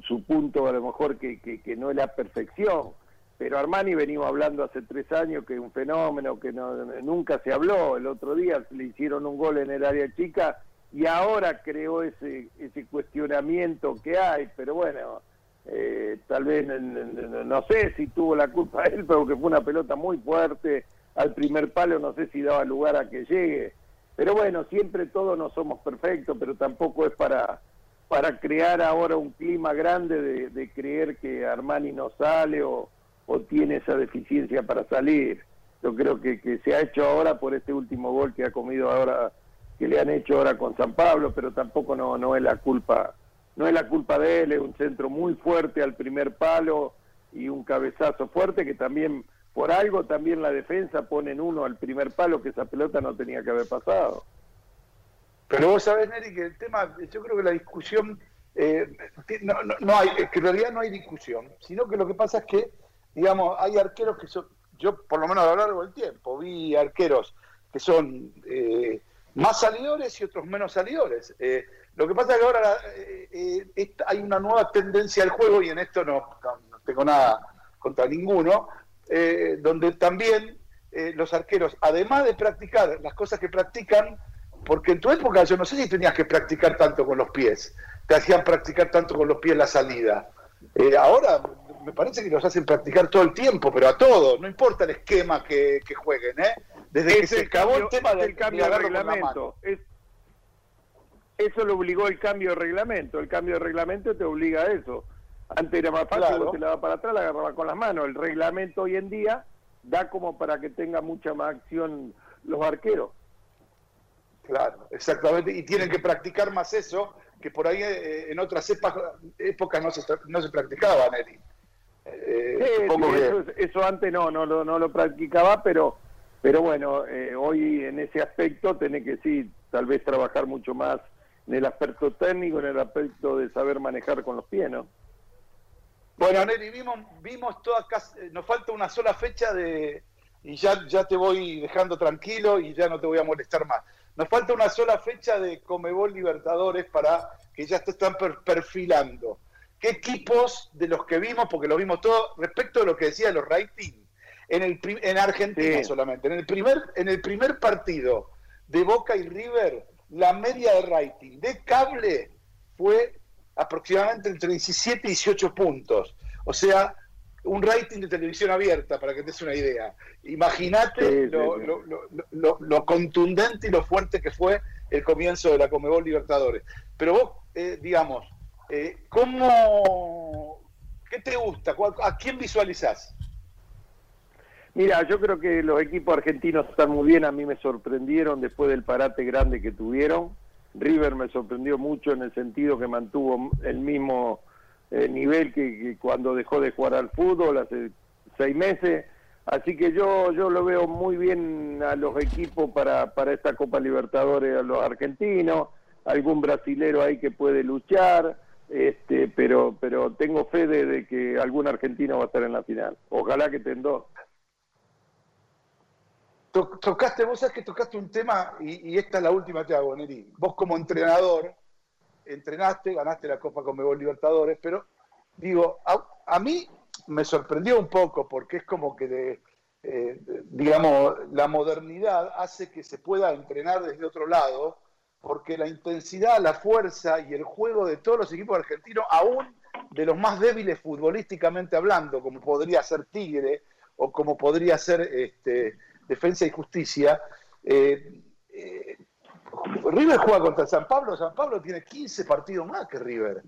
su punto a lo mejor que, que, que no es la perfección, pero Armani venimos hablando hace tres años que es un fenómeno que no, nunca se habló, el otro día le hicieron un gol en el área chica y ahora creó ese, ese cuestionamiento que hay, pero bueno, eh, tal vez no sé si tuvo la culpa él, pero que fue una pelota muy fuerte al primer palo, no sé si daba lugar a que llegue, Pero bueno, siempre todos no somos perfectos, pero tampoco es para, para crear ahora un clima grande de, de creer que Armani no sale o, o tiene esa deficiencia para salir. Yo creo que, que se ha hecho ahora por este último gol que ha comido ahora, que le han hecho ahora con San Pablo, pero tampoco no, no es la culpa, no es la culpa de él, es un centro muy fuerte al primer palo y un cabezazo fuerte que también por algo también la defensa pone en uno al primer palo que esa pelota no tenía que haber pasado.
Pero vos sabés, Neri, que el tema, yo creo que la discusión, eh, no, no, no hay, que en realidad no hay discusión, sino que lo que pasa es que, digamos, hay arqueros que son, yo por lo menos a lo largo del tiempo vi arqueros que son eh, más salidores y otros menos salidores. Eh, lo que pasa es que ahora eh, eh, hay una nueva tendencia al juego y en esto no, tengo nada contra ninguno, donde también los arqueros, además de practicar las cosas que practican, porque en tu época yo no sé si tenías que practicar tanto con los pies, te hacían practicar tanto con los pies la salida. Ahora me parece que los hacen practicar todo el tiempo, pero a todo, no importa el esquema que, que jueguen, ¿eh? Desde que se acabó el tema del
el cambio de reglamento. Es- eso lo obligó el cambio de reglamento. El cambio de reglamento te obliga a eso. Antes era más fácil,
Claro.
vos te la dabas para atrás, la agarrabas con las manos. El reglamento hoy en día da como para que tenga mucha más acción los arqueros.
Claro, exactamente. Y tienen que practicar más eso, que por ahí eh, en otras epa- épocas no se, no se practicaba, Neri. Eh,
Sí,
supongo
sí,
que-
eso, eso antes no, no, lo- no lo practicaba, pero pero bueno, eh, hoy en ese aspecto tenés que sí, tal vez trabajar mucho más en el aspecto técnico, en el aspecto de saber manejar con los pies, ¿no?
Bueno, Neri, vimos, vimos toda casi- nos falta una sola fecha de y ya, ya te voy dejando tranquilo y ya no te voy a molestar más. Nos falta una sola fecha de Comebol Libertadores para que ya te están per- perfilando. ¿Qué equipos de los que vimos, porque los vimos todos, respecto de lo que decía los rating, en, el, en Argentina
Sí.
solamente, en el, primer, en el primer partido de Boca y River, la media de rating de cable fue aproximadamente entre 17 y 18 puntos. O sea, un rating de televisión abierta, para que te des una idea. Imagínate
Sí, sí,
lo,
sí.
lo- lo- lo- lo contundente y lo fuerte que fue el comienzo de la Comebol Libertadores. Pero vos, eh, digamos, eh, ¿cómo, ¿qué te gusta? ¿Cuál- ¿A quién visualizás?
Mira, yo creo que los equipos argentinos están muy bien, a mí me sorprendieron después del parate grande que tuvieron. River me sorprendió mucho en el sentido que mantuvo el mismo eh, nivel que, que cuando dejó de jugar al fútbol hace seis meses. Así que yo yo lo veo muy bien a los equipos para, para esta Copa Libertadores, a los argentinos, algún brasilero ahí que puede luchar, este, pero pero tengo fe de, de que algún argentino va a estar en la final. Ojalá que estén dos.
To- Tocaste, vos sabés que tocaste un tema, y, esta es la última te hago, Neri. Vos como entrenador, entrenaste, ganaste la Copa Conmebol Libertadores, pero digo, a, mí me sorprendió un poco porque es como que, de, eh, digamos, la modernidad hace que se pueda entrenar desde otro lado, porque la intensidad, la fuerza y el juego de todos los equipos argentinos, aún de los más débiles futbolísticamente hablando, como podría ser Tigre o como podría ser este, Defensa y Justicia, eh, eh, River juega contra San Pablo, San Pablo tiene 15 partidos más que River.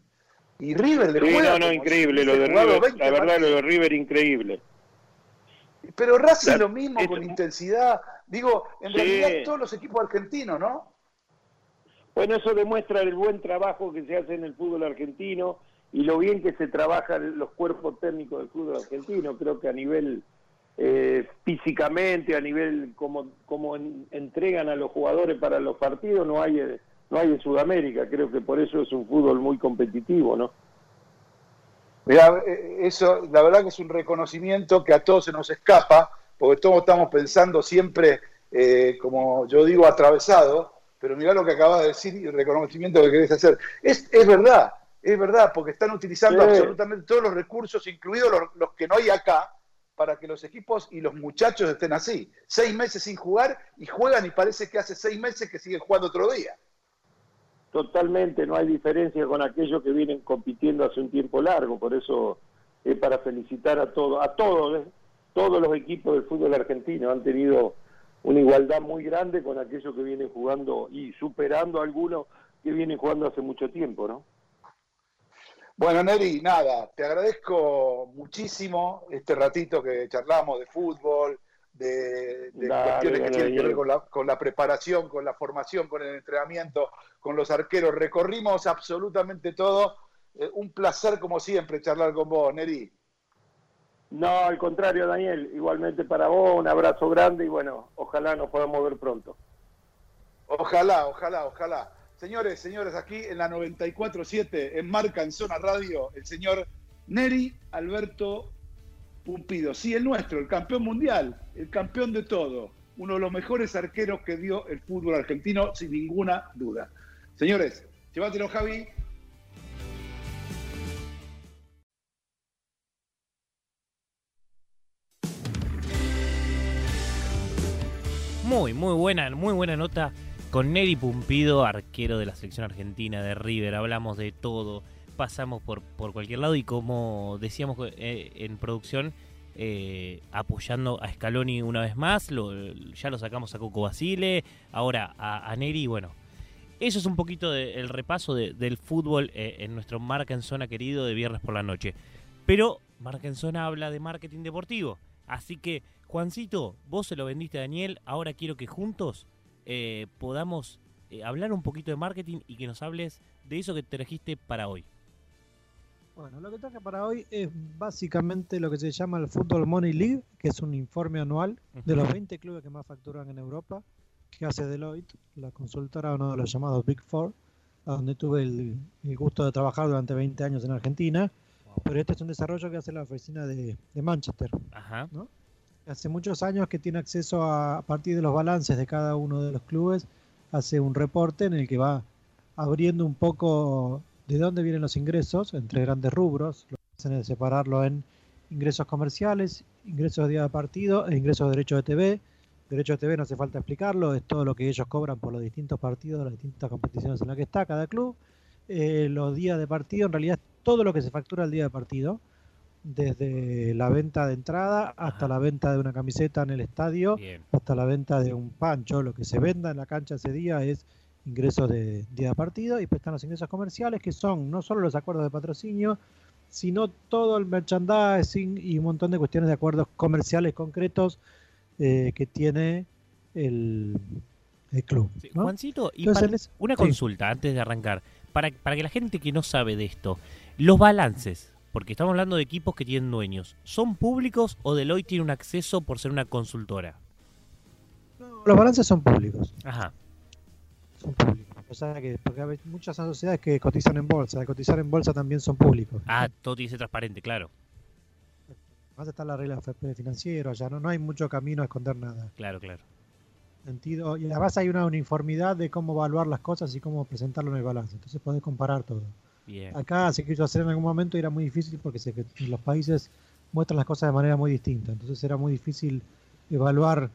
Y River le
Sí,
juega
no, no, increíble lo de River.
20
La verdad, lo de River, increíble.
Pero Racing
Claro,
lo mismo,
eso-
con intensidad. Digo, en
Sí.
realidad todos los equipos argentinos, ¿no?
Bueno, eso demuestra el buen trabajo que se hace en el fútbol argentino y lo bien que se trabajan los cuerpos técnicos del fútbol argentino. Creo que a nivel eh, físicamente, a nivel como, como en- entregan a los jugadores para los partidos, no hay, no hay en Sudamérica. Creo que por eso es un fútbol muy competitivo, ¿no?
Mirá, eh, eso la verdad que es un reconocimiento que a todos se nos escapa, porque todos estamos pensando siempre, eh, como yo digo, atravesado, pero mirá lo que acabas de decir y el reconocimiento que querés hacer. Es, es verdad, es verdad, porque están utilizando
Sí.
absolutamente todos los recursos, incluidos los, los que no hay acá, para que los equipos y los muchachos estén así. Seis meses sin jugar y juegan y parece que hace seis meses que siguen jugando otro día.
Totalmente, no hay diferencia con aquellos que vienen compitiendo hace un tiempo largo, por eso es para felicitar a todos, a todos, ¿eh? todos los equipos del fútbol argentino han tenido una igualdad muy grande con aquellos que vienen jugando y superando a algunos que vienen jugando hace mucho tiempo, ¿no?
Bueno, Neri, nada, te agradezco muchísimo este ratito que charlamos de fútbol, de, de
Dale,
cuestiones que tienen que ver con la, con la preparación, con la formación, con el entrenamiento, con los arqueros. Recorrimos absolutamente todo. Eh, un placer, como siempre, charlar con vos, Neri.
No, al contrario, Daniel, igualmente para vos, un abrazo grande y bueno, ojalá nos podamos ver pronto.
Ojalá, ojalá, ojalá. Señores, señores, aquí en la 94.7, en Marca, en Zona Radio, el señor Neri Alberto Pumpido. Sí, el nuestro, el campeón mundial, el campeón de todo. Uno de los mejores arqueros que dio el fútbol argentino, sin ninguna duda. Señores, llévatelo, Javi.
Muy, muy buena, muy buena nota con Neri Pumpido, arquero de la selección argentina de River. Hablamos de todo, pasamos por, por cualquier lado y como decíamos eh, en producción, eh, apoyando a Scaloni una vez más, ya lo sacamos a Coco Basile, ahora a, Neri, bueno. Eso es un poquito el repaso de- del fútbol eh, en nuestro Marca en Zona querido de viernes por la noche. Pero Marca Zona habla de marketing deportivo. Así que, Juancito, vos se lo vendiste a Daniel. Ahora quiero que juntos eh, podamos eh, hablar un poquito de marketing y que nos hables de eso que trajiste para hoy.
Bueno, lo que traje para hoy es básicamente lo que se llama el Football Money League, que es un informe anual de los 20 clubes que más facturan en Europa, que hace Deloitte, la consultora, uno de los llamados Big Four, a donde tuve el, el gusto de trabajar durante 20 años en Argentina. Pero este es un desarrollo que hace la oficina de, de Manchester.
Ajá.
Hace muchos años que tiene acceso a, a partir de los balances de cada uno de los clubes, hace un reporte en el que va abriendo un poco de dónde vienen los ingresos entre grandes rubros, lo hacen es separarlo en ingresos comerciales, ingresos de día de partido e ingresos de derecho de TV. Derecho de TV no hace falta explicarlo, es todo lo que ellos cobran por los distintos partidos, las distintas competiciones en las que está cada club. Eh, los días de partido, en realidad es todo lo que se factura el día de partido, desde la venta de entrada hasta
Ajá.
la venta de una camiseta en el estadio,
Bien.
hasta la venta de un pancho, lo que se venda en la cancha ese día es ingresos de día de partido y están los ingresos comerciales que son no solo los acuerdos de patrocinio, sino todo el merchandising y un montón de cuestiones de acuerdos comerciales concretos eh, que tiene el, el club.
Sí,
¿no?
Juancito, y
Entonces,
para-
les-
una
sí.
consulta antes de arrancar. Para, para que la gente que no sabe de esto, los balances, porque estamos hablando de equipos que tienen dueños, ¿son públicos o Deloitte tiene un acceso por ser una consultora?
Los balances son públicos.
Ajá.
Son públicos. O sea que, porque hay muchas sociedades que cotizan en bolsa, de cotizar en bolsa también son públicos.
Ah, todo tiene que ser transparente, claro.
Además está la regla de financiero, allá no, no hay mucho camino a esconder nada.
Claro, claro.
Sentido, y además hay una uniformidad de cómo evaluar las cosas y cómo presentarlo en el balance. Entonces podés comparar todo.
Bien.
Acá se quiso hacer en algún momento y era muy difícil porque se, los países muestran las cosas de manera muy distinta. Entonces era muy difícil evaluar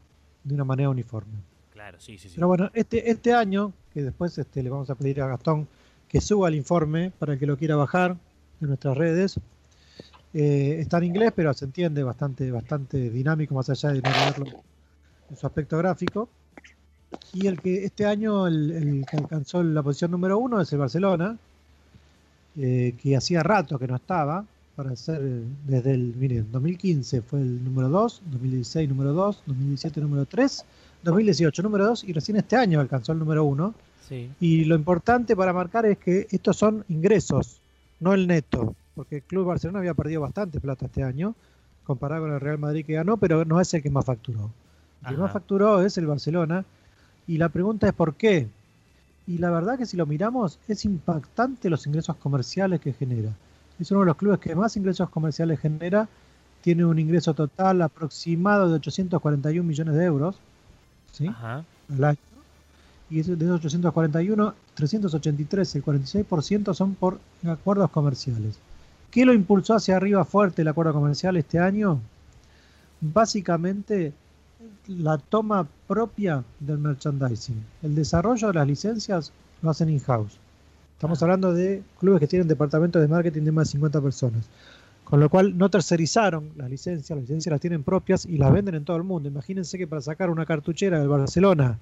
de una manera uniforme.
Claro, sí, sí, sí.
Pero bueno, este, este año, que después este, le vamos a pedir a Gastón que suba el informe para el que lo quiera bajar de nuestras redes. Eh, está en inglés, pero se entiende bastante, bastante dinámico, más allá de no en su aspecto gráfico. Y el que este año el, el que alcanzó la posición número uno es el Barcelona, eh, que hacía rato que no estaba, para ser eh, desde el, miren, 2015 fue el número 2, 2016 número 2, 2017 número 3, 2018 número 2 y recién este año alcanzó el número 1.
Sí.
Y lo importante para marcar es que estos son ingresos, no el neto, porque el Club Barcelona había perdido bastante plata este año, comparado con el Real Madrid que ganó, pero no es el que más facturó. El que más facturó es el Barcelona. Y la pregunta es por qué. Y la verdad que si lo miramos, es impactante los ingresos comerciales que genera. Es uno de los clubes que más ingresos comerciales genera. Tiene un ingreso total aproximado de 841 millones de euros. ¿sí?
Ajá.
al año. Y de esos 841, 383, el 46% son por acuerdos comerciales. ¿Qué lo impulsó hacia arriba fuerte el acuerdo comercial este año? Básicamente la toma propia del merchandising. El desarrollo de las licencias lo hacen in-house. Estamos
Ah.
hablando de clubes que tienen departamentos de marketing de más de 50 personas. Con lo cual no tercerizaron las licencias, las licencias las tienen propias y las venden en todo el mundo. Imagínense que para sacar una cartuchera del Barcelona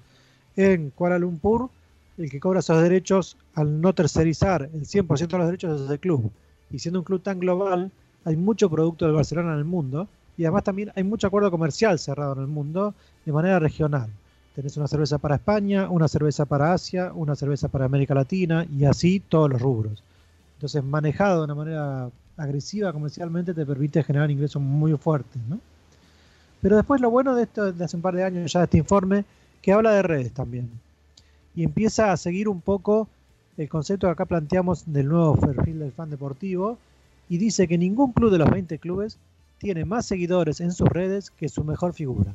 en Kuala Lumpur, el que cobra esos derechos al no tercerizar el 100% de los derechos es el club. Y siendo un club tan global, hay mucho producto del Barcelona en el mundo y además también hay mucho acuerdo comercial cerrado en el mundo de manera regional. Tenés una cerveza para España, una cerveza para Asia, una cerveza para América Latina y así todos los rubros. Entonces, manejado de una manera agresiva comercialmente te permite generar ingresos muy fuertes. ¿no? Pero después lo bueno de esto, de hace un par de años ya de este informe, que habla de redes también. Y empieza a seguir un poco el concepto que acá planteamos del nuevo perfil del fan deportivo y dice que ningún club de los 20 clubes tiene más seguidores en sus redes que su mejor figura.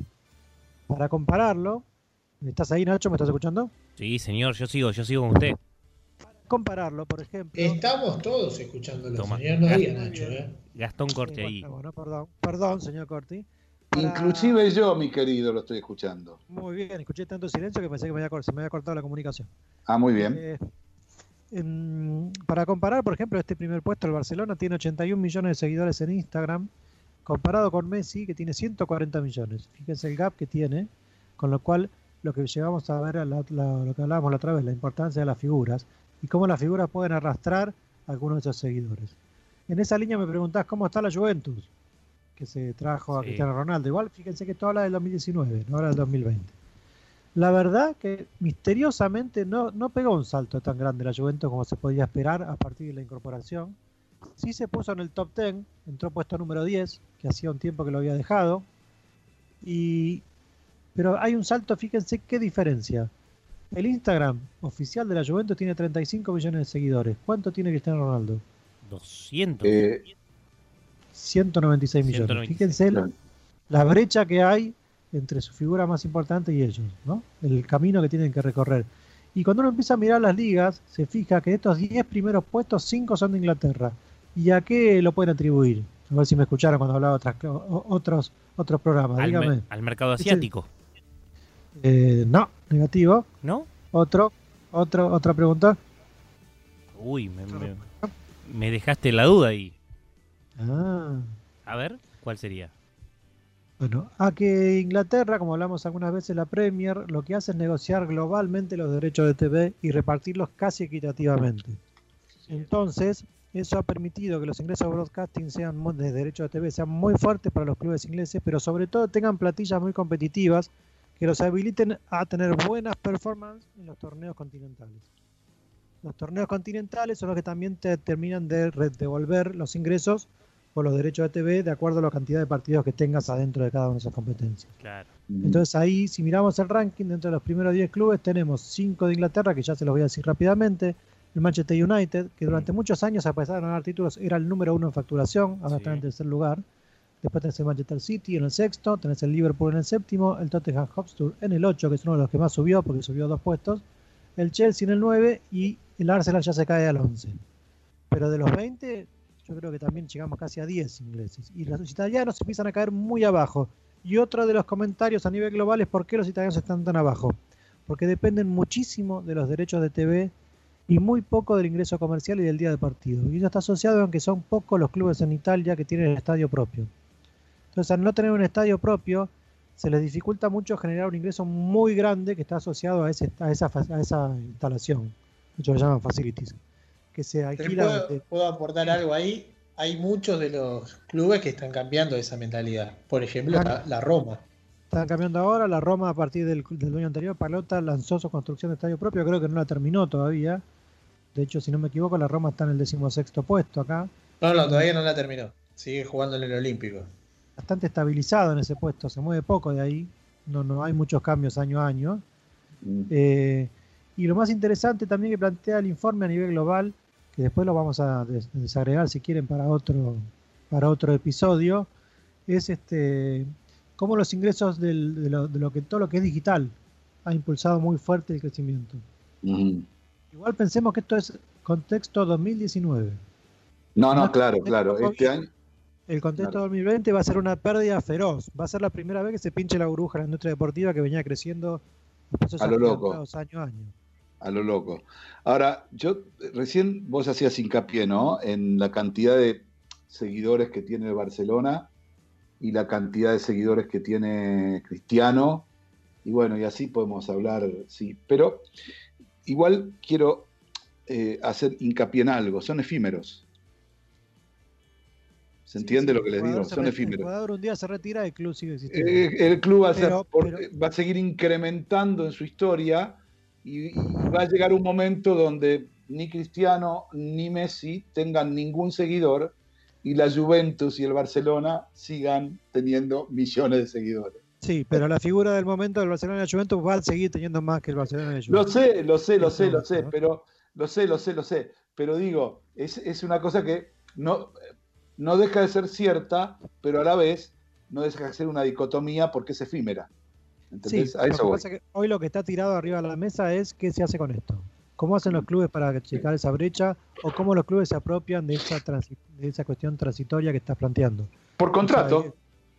Para compararlo, ¿estás ahí Nacho? ¿Me estás escuchando?
Sí, señor, yo sigo, yo sigo con usted.
Compararlo, por ejemplo.
Estamos todos escuchándolo,
Toma.
señor. No diga Nacho. ¿eh?
Gastón
Sí, bueno,
ahí.
bueno, perdón, perdón, señor Corti. Para-
Inclusive yo, mi querido, lo estoy escuchando.
Muy bien, escuché tanto silencio que pensé que me había, cor- se me había cortado la comunicación.
Ah, muy bien.
Eh, en- para comparar, por ejemplo, este primer puesto, el Barcelona tiene 81 millones de seguidores en Instagram, comparado con Messi, que tiene 140 millones. Fíjense el gap que tiene, con lo cual lo que llevamos a ver, la- la- lo que hablábamos la otra vez, la importancia de las figuras y cómo las figuras pueden arrastrar a algunos de esos seguidores. En esa línea me preguntás cómo está la Juventus, que se trajo a
Sí.
Cristiano Ronaldo. Igual, fíjense que esto habla del 2019, no habla del 2020. La verdad que misteriosamente no, no pegó un salto tan grande la Juventus como se podía esperar a partir de la incorporación. Sí se puso en el top 10, entró puesto número 10, que hacía un tiempo que lo había dejado. Y, pero hay un salto, fíjense qué diferencia. El Instagram oficial de la Juventus tiene 35 millones de seguidores. ¿Cuánto tiene Cristiano Ronaldo?
200.
Eh,
196 millones.
196.
Fíjense la, la brecha que hay entre su figura más importante y ellos, ¿no? El camino que tienen que recorrer. Y cuando uno empieza a mirar las ligas, se fija que de estos 10 primeros puestos, 5 son de Inglaterra. ¿Y a qué lo pueden atribuir? A ver si me escucharon cuando hablaba otras, otros, otros programas.
al,
Dígame.
me- al mercado
Ese-
asiático,
Eh, no, negativo.
¿no?
Otro, otro, otra pregunta.
Uy, me, me- me dejaste la duda ahí.
Ah,
A ver, ¿cuál sería?
Bueno, a que Inglaterra, como hablamos algunas veces, la Premier, lo que hace es negociar globalmente los derechos de TV y repartirlos casi equitativamente. Entonces, eso ha permitido que los ingresos de broadcasting sean de derechos de TV sean muy fuertes para los clubes ingleses, pero sobre todo tengan platillas muy competitivas que los habiliten a tener buenas performances en los torneos continentales. Los torneos continentales son los que también te terminan de devolver los ingresos por los derechos de TV de acuerdo a la cantidad de partidos que tengas adentro de cada una de esas competencias.
Claro.
Entonces ahí, si miramos el ranking, dentro de los primeros 10 clubes tenemos 5 de Inglaterra, que ya se los voy a decir rápidamente, el Manchester United, que durante muchos años, a pesar de ganar títulos, era el número uno en facturación, ahora
Sí.
está en tercer lugar. Después tenés el Manchester City en el sexto, tenés el Liverpool en el séptimo, el Tottenham Hotspur en el ocho, que es uno de los que más subió, porque subió dos puestos, el Chelsea en el 9 y el Arsenal ya se cae al 11. Pero de los 20, yo creo que también llegamos casi a 10 ingleses. Y los italianos empiezan a caer muy abajo. Y otro de los comentarios a nivel global es por qué los italianos están tan abajo. Porque dependen muchísimo de los derechos de TV y muy poco del ingreso comercial y del día de partido. Y eso está asociado a que son pocos los clubes en Italia que tienen el estadio propio. Entonces, al no tener un estadio propio, se les dificulta mucho generar un ingreso muy grande que está asociado a, ese, a, esa, a esa instalación. Muchos lo llaman facilities. Que se alquila.
¿Puedo,
de-
puedo aportar algo ahí? Hay muchos de los clubes que están cambiando esa mentalidad. Por ejemplo, la, la Roma.
Están cambiando ahora. La Roma, a partir del, del dueño anterior, Palota, lanzó su construcción de estadio propio. Creo que no la terminó todavía. De hecho, si no me equivoco, la Roma está en el decimosexto puesto acá.
No, no, todavía no la terminó. Sigue jugando en el Olímpico.
Bastante estabilizado en ese puesto. Se mueve poco de ahí. No, no hay muchos cambios año a año.
Mm.
Eh, y lo más interesante también que plantea el informe a nivel global, que después lo vamos a des- desagregar si quieren para otro, para otro episodio, es este cómo los ingresos del- de, lo, de lo que todo lo que es digital ha impulsado muy fuerte el crecimiento. Igual pensemos que esto es contexto 2019.
No, no, claro, claro.
COVID.
Este año,
El contexto
Claro.
2020 va a ser una pérdida feroz. Va a ser la primera vez que se pinche la burbuja en la industria deportiva que venía creciendo a
lo loco.
agigantados año a año.
a lo loco. Ahora, yo recién vos hacías hincapié, ¿no? En la cantidad de seguidores que tiene el Barcelona y la cantidad de seguidores que tiene Cristiano. Y bueno, y así podemos hablar, sí. Pero igual quiero eh, hacer hincapié en algo, son efímeros. ¿Se entiende
Sí, sí,
lo que les digo? Son
re- El
efímeros.
jugador un día se retira, el club sigue existiendo.
Eh, el club va a, ser-
Pero-
por-
pero-
va a seguir incrementando en su historia y, y va a llegar un momento donde ni Cristiano ni Messi tengan ningún seguidor y la Juventus y el Barcelona sigan teniendo millones de seguidores.
Sí, pero la figura del momento del Barcelona y la Juventus va a seguir teniendo más que el Barcelona y la
Lo
Juventus.
sé, lo sé, lo sé, lo sé, pero lo sé, lo sé, lo sé. Pero digo, es, es una cosa que no, no deja de ser cierta, pero a la vez no deja de ser una dicotomía porque es efímera.
Sí,
¿Entendés? a
lo
eso
que
voy.
pasa es que hoy lo que está tirado arriba de la mesa es qué se hace con esto. ¿Cómo hacen los clubes para checar esa brecha o cómo los clubes se apropian de esa, transi- de esa cuestión transitoria que estás planteando?
Por contrato.
O sea,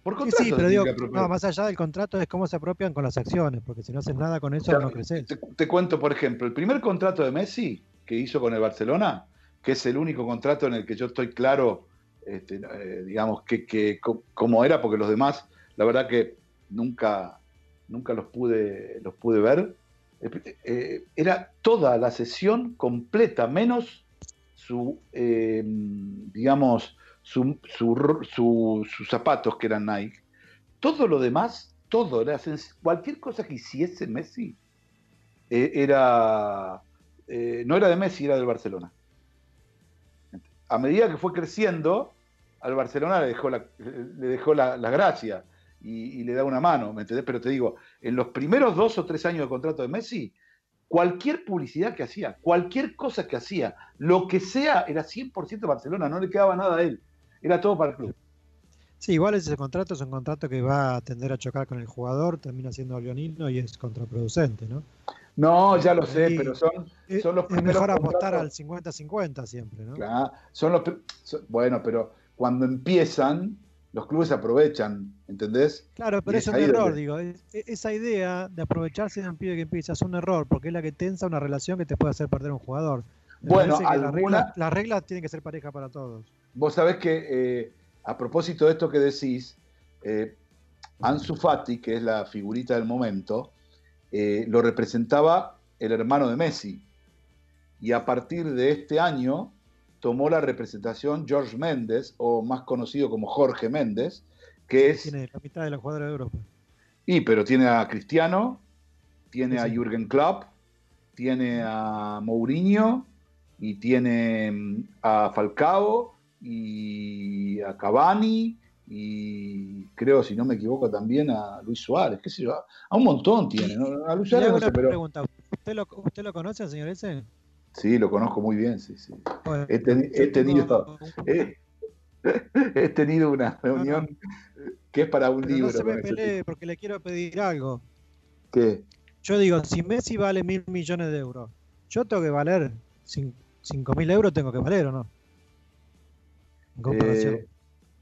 por contrato.
sí, pero digo, no, más allá del contrato es cómo se apropian con las acciones, porque si no haces nada con eso no creces.
Te, te cuento, por ejemplo, el primer contrato de Messi que hizo con el Barcelona, que es el único contrato en el que yo estoy claro, este, eh, digamos, que, que cómo era, porque los demás, la verdad que nunca, nunca los pude, los pude ver. Eh, era toda la sesión completa, menos su, eh, digamos, su- su- su- sus zapatos que eran Nike. Todo lo demás, todo, sen- cualquier cosa que hiciese Messi, eh, era eh, no era de Messi, era del Barcelona. A medida que fue creciendo, al Barcelona le dejó la, le dejó la, la gracia y, y le da una mano, ¿me entendés? Pero te digo, en los primeros dos o tres años de contrato de Messi, cualquier publicidad que hacía, cualquier cosa que hacía, lo que sea, era 100% Barcelona, no le quedaba nada a él. Era todo para el club.
Sí, igual ese contrato es un contrato que va a tender a chocar con el jugador, termina siendo leonino y es contraproducente, ¿no?
No, ya lo sé,
Y-
pero son,
Es,
son los
es
primeros
mejor apostar
contratos.
al 50-50 siempre, ¿no?
Claro, son los, son- bueno, pero cuando empiezan, los clubes aprovechan, ¿entendés?
Claro, pero es
es
un error,
donde-
digo. es- esa idea de aprovecharse de un pibe que empieza es un error, porque es la que tensa una relación que te puede hacer perder un jugador. Me
Bueno,
las
alguna-
reglas, las reglas tienen que ser pareja para todos.
Vos sabés que eh, a propósito de esto que decís, eh, Ansu Fati, que es la figurita del momento, eh, lo representaba el hermano de Messi. Y a partir de este año tomó la representación George Méndez, o más conocido como Jorge Méndez, que es...
Tiene la mitad de los jugadores de Europa.
Y pero tiene a Cristiano, tiene a
Sí.
Jürgen Klopp, tiene a Mourinho y tiene mm, a Falcao y a Cavani y creo, si no me equivoco, también a Luis Suárez, qué sé yo, a un montón tiene, ¿no? A Luis Suárez no sé, pero
pregunta. ¿Usted lo, ¿Usted lo conoce señor ese?
Sí, lo conozco muy bien, sí, sí.
Bueno,
He teni-
yo
he tenido- He, he tenido una reunión que es para un
pero
libro.
no se me pelee porque le quiero pedir algo.
¿Qué?
Yo digo, si Messi vale mil millones de euros, yo tengo que valer cin- cinco mil euros, tengo que valer o no. En comparación.
Eh,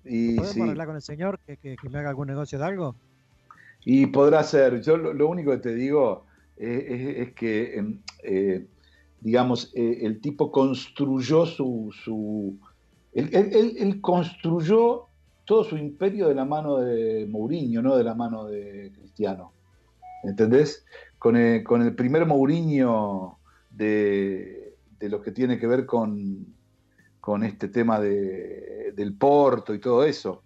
y
¿Podemos
sí.
arreglar con el señor que, que- que me haga algún negocio de algo?
Y podrá ser. Yo lo, lo único que te digo eh, es, es que, em, eh, digamos, eh, el tipo construyó su... su él, construyó todo su imperio de la mano de Mourinho, no de la mano de Cristiano. ¿Entendés? Con el, con el primer Mourinho de, de lo que tiene que ver con, con este tema de- del Porto y todo eso.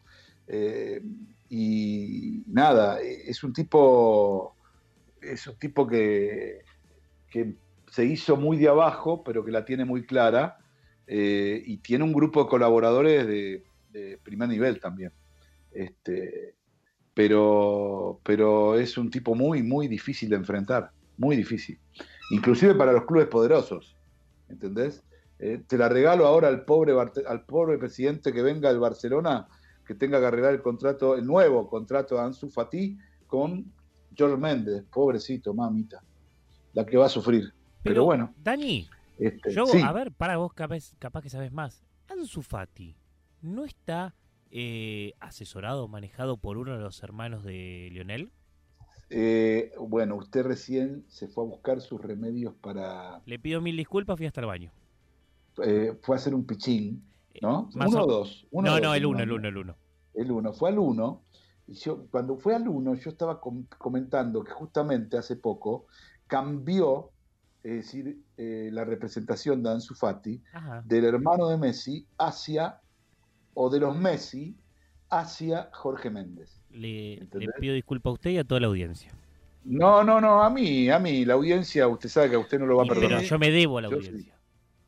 Eh, y nada, es un tipo, es un tipo que se hizo muy de abajo, pero que la tiene muy clara, eh, y tiene un grupo de colaboradores de, primer nivel también. Este, pero, pero es un tipo muy, muy difícil de enfrentar, muy difícil. Inclusive para los clubes poderosos, ¿entendés? Eh, te la regalo ahora al pobre, al pobre presidente que venga del Barcelona, que tenga que arreglar el contrato, el nuevo contrato de Ansu Fati con George Méndez, pobrecito, mamita, la que va a sufrir. Pero, bueno,
Dani,
este,
yo,
sí.
a ver, para vos capaz, capaz que sabes más. Ansu Fati, ¿no está eh, asesorado, manejado por uno de los hermanos de Lionel?
Eh, bueno, usted recién se fue a buscar sus remedios para.
Le pido mil disculpas, fui hasta el baño.
eh, fue a hacer un pichín. ¿no?
Más
¿Uno
o-
dos? Uno
no, no, el uno, el uno, el uno.
El 1, fue al 1. Y yo, cuando fue al 1, yo estaba com- comentando que justamente hace poco cambió, es decir, eh, la representación de Ansu Fati
Ajá.
del hermano de Messi hacia, o de los Messi, hacia Jorge Méndez.
Le, pido disculpas a usted y a toda la audiencia.
No, no, no, a mí, a mí, la audiencia, usted sabe que a usted no lo va a
Y- pero
perdonar.
yo me debo a la
Yo sí.
audiencia.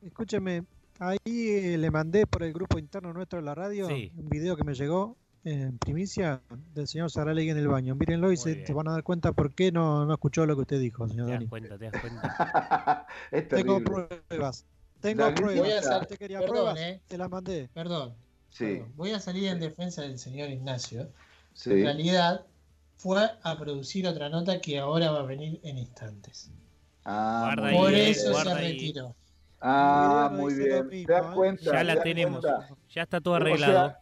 Escúcheme, ahí eh, le mandé por el grupo interno nuestro de la radio
Sí.
un video que me llegó en primicia del señor Saralegui en el baño. Mírenlo y
Muy
se,
bien.
van a dar cuenta por qué no, no escuchó lo que usted dijo, señor
Te das
Dani.
cuenta, te das cuenta.
es
Tengo pruebas. Tengo
La
pruebas.
Voy a hacer-
¿Usted quería
perdón,
pruebas?
eh.
Se las mandé.
Perdón,
Sí,
perdón. voy a salir en defensa del señor Ignacio. En realidad, fue a producir otra nota que ahora va a venir en instantes.
Ah,
Por
ahí,
eso se
ahí.
retiró.
Ah, muy bien.
mismo,
¿Te das
¿eh?
cuenta?
Ya
¿Te
la tenemos.
cuenta?
Ya está todo
O
arreglado.
sea,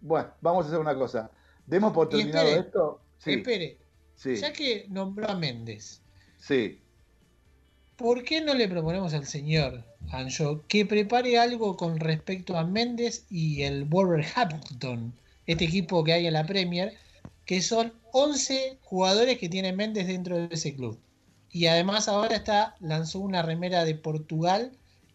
bueno, vamos a hacer una cosa. Demos por terminado
espere,
esto. Sí,
Espere,
sí,
ya que nombró a Méndez,
sí.
¿por qué no le proponemos al señor Anjo que prepare algo con respecto a Méndez y el Wolverhampton, este equipo que hay en la Premier, que son 11 jugadores que tiene Méndez dentro de ese club? Y además ahora está lanzó una remera de Portugal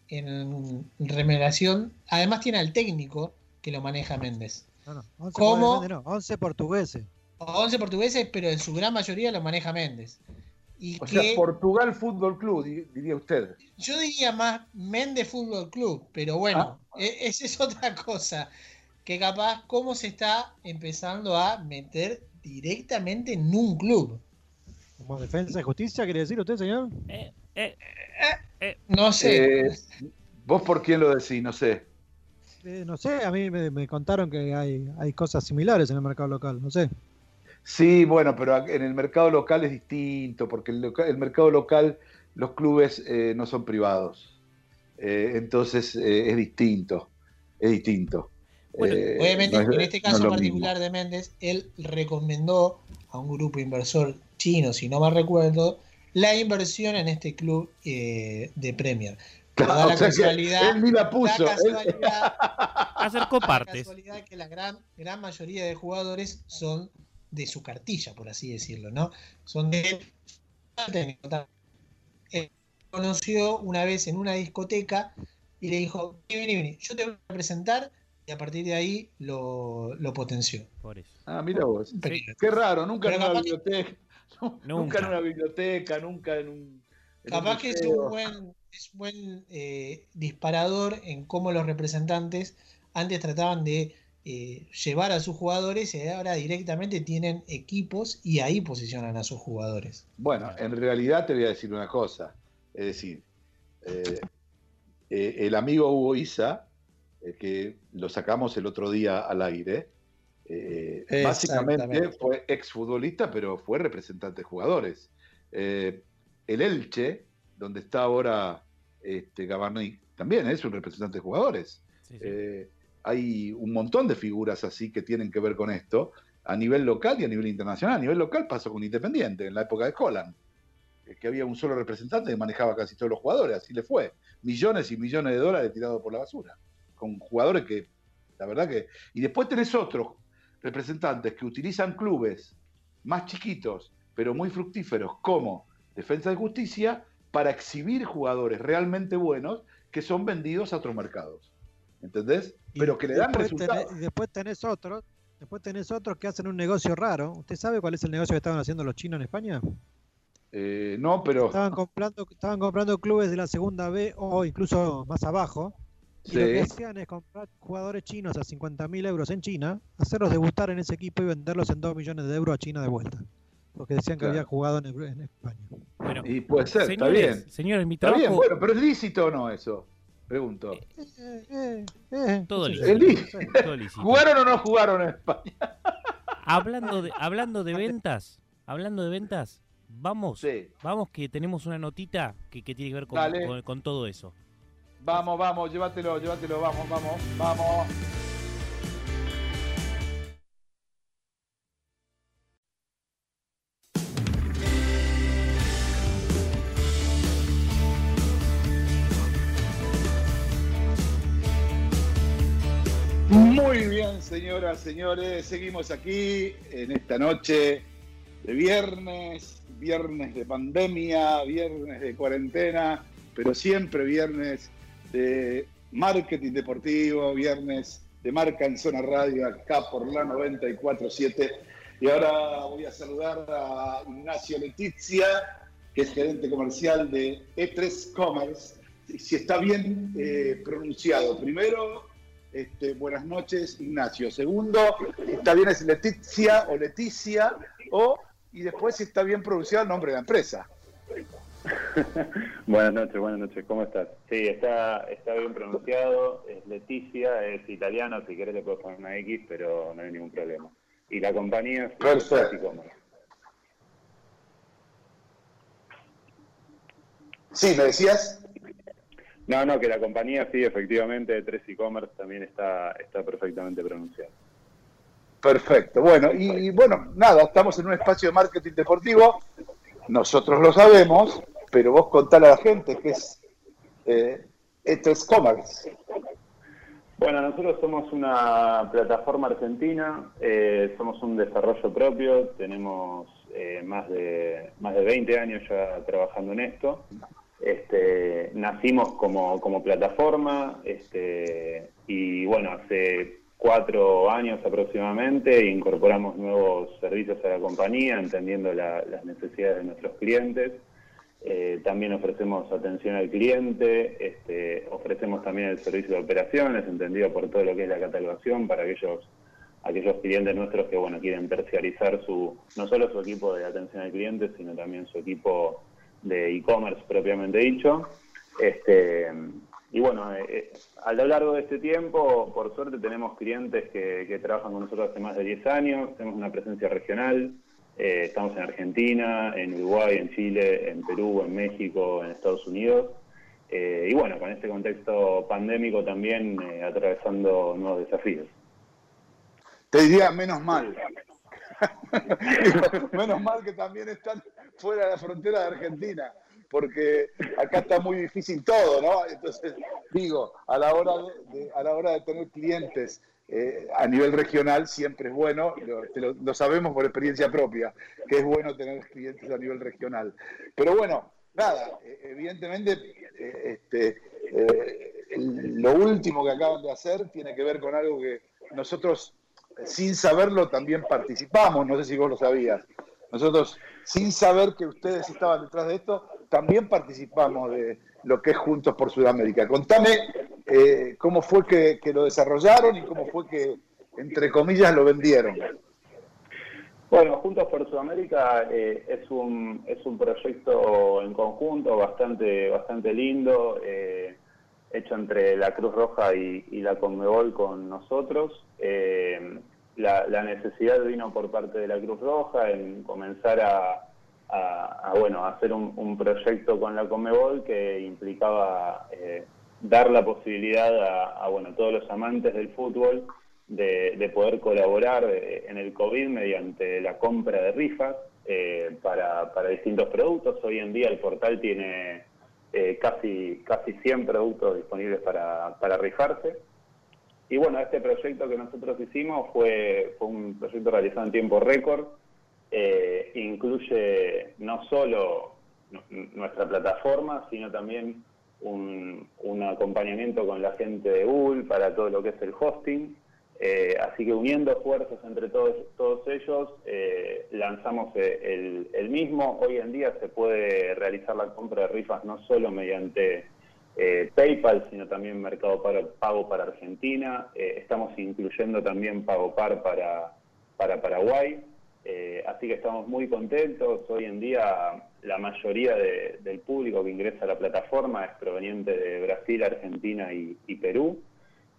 en remeración. Además tiene al técnico que lo maneja Méndez.
No, no, 11
¿Cómo?
jugadores, no, 11 portugueses.
11 portugueses, pero en su gran mayoría lo maneja Méndez. Y
O
que
sea, Portugal Fútbol Club, di- diría usted.
yo diría más Méndez Fútbol Club, pero bueno,
Ah.
e- esa es otra cosa. Que capaz cómo se está empezando a meter directamente en un club.
Como defensa y justicia, ¿quiere decir usted, señor?
Eh, eh,
No sé.
Eh, ¿Vos por quién lo decís? No sé.
Eh, no sé, a mí me, me contaron que hay, hay cosas similares en el mercado local, no sé.
Sí, bueno, pero en el mercado local es distinto, porque el, el mercado local, los clubes eh, no son privados. Eh, entonces eh, es distinto. Es distinto.
Bueno,
Eh,
Obviamente,
no es-
en este
no es
caso particular de Méndez, él recomendó a un grupo inversor chino, si no mal recuerdo, la inversión en este club eh, de Premier. La
O sea que
casualidad-
él ni la puso.
La
él-
casualidad,
acercó
la
partes.
casualidad que la gran, gran mayoría de jugadores son de su cartilla, por así decirlo, ¿no? Son de técnico. Eh, conoció una vez en una discoteca y le dijo, vení, vení, yo te voy a presentar y a partir de ahí lo, lo potenció.
Por eso.
Ah, mira vos. Qué raro, nunca
Pero
en una biblioteca. Nunca.
Nunca.
en una biblioteca, nunca en un. en un
Capaz que es un buen, es un buen eh, disparador en cómo los representantes antes trataban de eh, llevar a sus jugadores y ahora directamente tienen equipos y ahí posicionan a sus jugadores.
Bueno, en realidad te voy a decir una cosa. Es decir, eh, eh, el amigo Hugo Isa, eh, que lo sacamos el otro día al aire, eh, básicamente fue exfutbolista, pero fue representante de jugadores. Eh, el Elche, donde está ahora este, Gabarni, también es un representante de jugadores.
Sí, sí.
Eh, hay un montón de figuras así que tienen que ver con esto, a nivel local y a nivel internacional. A nivel local pasó con Independiente, en la época de Collan, eh, que había un solo representante que manejaba casi todos los jugadores, así le fue. Millones y millones de dólares tirados por la basura, con jugadores que, la verdad que... Y después tenés otros representantes que utilizan clubes más chiquitos, pero muy fructíferos, como Defensa de Justicia, para exhibir jugadores realmente buenos que son vendidos a otros mercados. ¿Entendés? Pero que le dan resultados.
tenés- y después tenés otros, después tenés otros que hacen un negocio raro. ¿Usted sabe cuál es el negocio que estaban haciendo los chinos en España?
Eh, no, pero.
Estaban comprando, estaban comprando clubes de la segunda B o incluso más abajo. Y lo que hacían es comprar jugadores chinos a 50 mil euros en China, hacerlos debutar en ese equipo y venderlos en 2 millones de euros a China de vuelta. Porque decían que
Claro.
había jugado en, en España.
Bueno,
Y puede ser, está bien.
señores, mi
Está
trabajo.
bien, bueno, pero ¿es lícito o no eso? Pregunto.
Eh, eh, eh,
Todo
lícito.
todo.
¿Jugaron o no jugaron en España?
Hablando de, hablando de ventas, hablando de ventas, vamos,
Sí.
vamos que tenemos una notita que, que tiene que ver con- con todo eso.
Vamos, vamos, llévatelo, llévatelo, vamos, vamos, vamos. Muy bien, señoras, señores, seguimos aquí en esta noche de viernes, viernes de pandemia, viernes de cuarentena, pero siempre viernes de marketing deportivo, viernes de marca en zona radio acá por la 947. Y ahora voy a saludar a Ignacio Letizia, que es gerente comercial de E3 Commerce. Si está bien eh, pronunciado. Primero, este, buenas noches, Ignacio. Segundo, está bien es Letizia o Leticia, o, y después si está bien pronunciado el nombre de la empresa.
buenas noches, buenas noches, ¿cómo estás? Sí, está, está bien pronunciado, es Leticia, es italiano, si querés le puedo poner una X, pero no hay ningún problema. Y la compañía es
Perfecto. Sí, ¿me decías?
No, no, que la compañía sí, efectivamente, de 3 e-commerce también está, está perfectamente pronunciada.
Perfecto. Bueno, y, y, bueno, nada, estamos en un espacio de marketing deportivo. Nosotros lo sabemos, pero vos contale a la gente que es eh, esto es commerce.
Bueno, nosotros somos una plataforma argentina, eh, somos un desarrollo propio, tenemos eh, más, de, más de 20 años ya trabajando en esto. Este, nacimos como, como plataforma este, y bueno, hace cuatro años aproximadamente incorporamos nuevos servicios a la compañía, entendiendo la, las necesidades de nuestros clientes. Eh, también ofrecemos atención al cliente, este, ofrecemos también el servicio de operaciones, entendido por todo lo que es la catalogación para aquellos aquellos clientes nuestros que bueno quieren terciarizar su no solo su equipo de atención al cliente, sino también su equipo de e-commerce propiamente dicho. Este, y bueno, eh, eh, a lo largo de este tiempo, por suerte, tenemos clientes que, que, trabajan con nosotros hace más de 10 años, tenemos una presencia regional, eh, estamos en Argentina, en Uruguay, en Chile, en Perú, en México, en Estados Unidos. Y bueno, con este contexto pandémico también atravesando nuevos desafíos.
Te diría menos mal. menos mal que también están fuera de la frontera de Argentina, porque acá está muy difícil todo, ¿no? Entonces, digo, a la hora de, a la hora de tener clientes eh, a nivel regional siempre es bueno, lo, sabemos por experiencia propia, que es bueno tener clientes a nivel regional. Pero bueno, nada, eh, evidentemente eh, este, lo último que acaban de hacer tiene que ver con algo que nosotros, sin saberlo, también participamos, no sé si vos lo sabías. Nosotros, sin saber que ustedes estaban detrás de esto, también participamos de lo que es Juntos por Sudamérica. Contame eh, cómo fue que, lo desarrollaron y cómo fue que, entre comillas, lo vendieron.
Bueno, Juntos por Sudamérica eh, es, un, es un proyecto en conjunto bastante, bastante lindo, eh, hecho entre la Cruz Roja y, y la Conmebol con nosotros. La, la, necesidad vino por parte de la Cruz Roja en comenzar a, bueno, a hacer un, proyecto con la Conmebol que implicaba eh, dar la posibilidad a, a, todos los amantes del fútbol de, de poder colaborar eh, en el COVID mediante la compra de rifas eh, para, para, distintos productos. Hoy en día el portal tiene eh, casi, casi 100 productos disponibles para, para rifarse. Y bueno, este proyecto que nosotros hicimos fue, fue un proyecto realizado en tiempo récord, eh, incluye no solo nuestra plataforma, sino también un, acompañamiento con la gente de Google para todo lo que es el hosting. Eh, así que uniendo esfuerzos entre todos, todos ellos, eh, lanzamos el, el, mismo. Hoy en día se puede realizar la compra de rifas no solo mediante eh, PayPal, sino también Mercado Pago para Argentina. estamos incluyendo también Pago Par para, para Paraguay. Eh, así que estamos muy contentos. Hoy en día la mayoría de, del público que ingresa a la plataforma es proveniente de Brasil, Argentina y, Perú.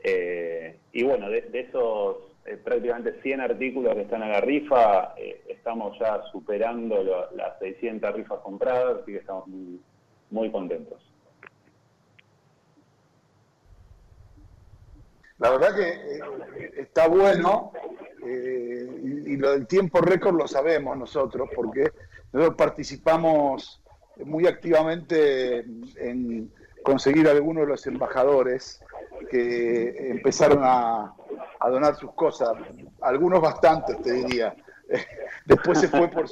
Eh, y bueno, de, esos eh, prácticamente 100 artículos que están a la rifa, eh, estamos ya superando las 600 rifas compradas, así que estamos muy, muy contentos.
La verdad que eh, está bueno eh, y, lo del tiempo récord lo sabemos nosotros porque nosotros participamos muy activamente en conseguir algunos de los embajadores que empezaron a, a donar sus cosas, algunos bastantes, te diría. Después se fue por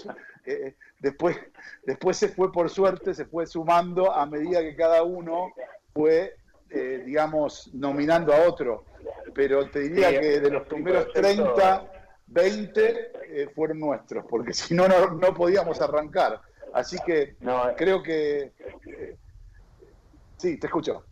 eh, después, después se fue por suerte, se fue sumando a medida que cada uno fue, eh, digamos, nominando a otro. Pero te diría
Sí,
que de los primeros
proyecto-
30, 20 eh, fueron nuestros, porque si no, no, no podíamos arrancar. Así que
No, eh,
creo que... eh, sí, te escucho.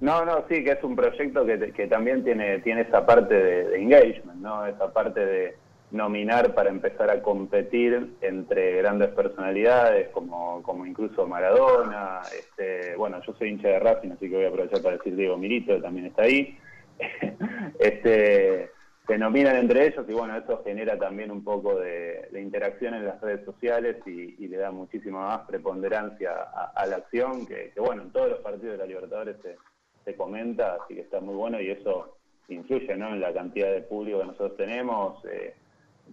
No, no, sí, que es un proyecto que, que también tiene, tiene esa parte de, de engagement, ¿no? Esa parte de nominar para empezar a competir entre grandes personalidades como, como incluso Maradona. Este, bueno, yo soy hincha de Racing, así que voy a aprovechar para decir Diego Milito, que también está ahí. este, se nominan entre ellos y bueno, eso genera también un poco de, interacción en las redes sociales y, le da muchísima más preponderancia a, la acción, que, que, bueno, en todos los partidos de la Libertadores se, se comenta, así que está muy bueno y eso influye ¿no? en la cantidad de público que nosotros tenemos. eh,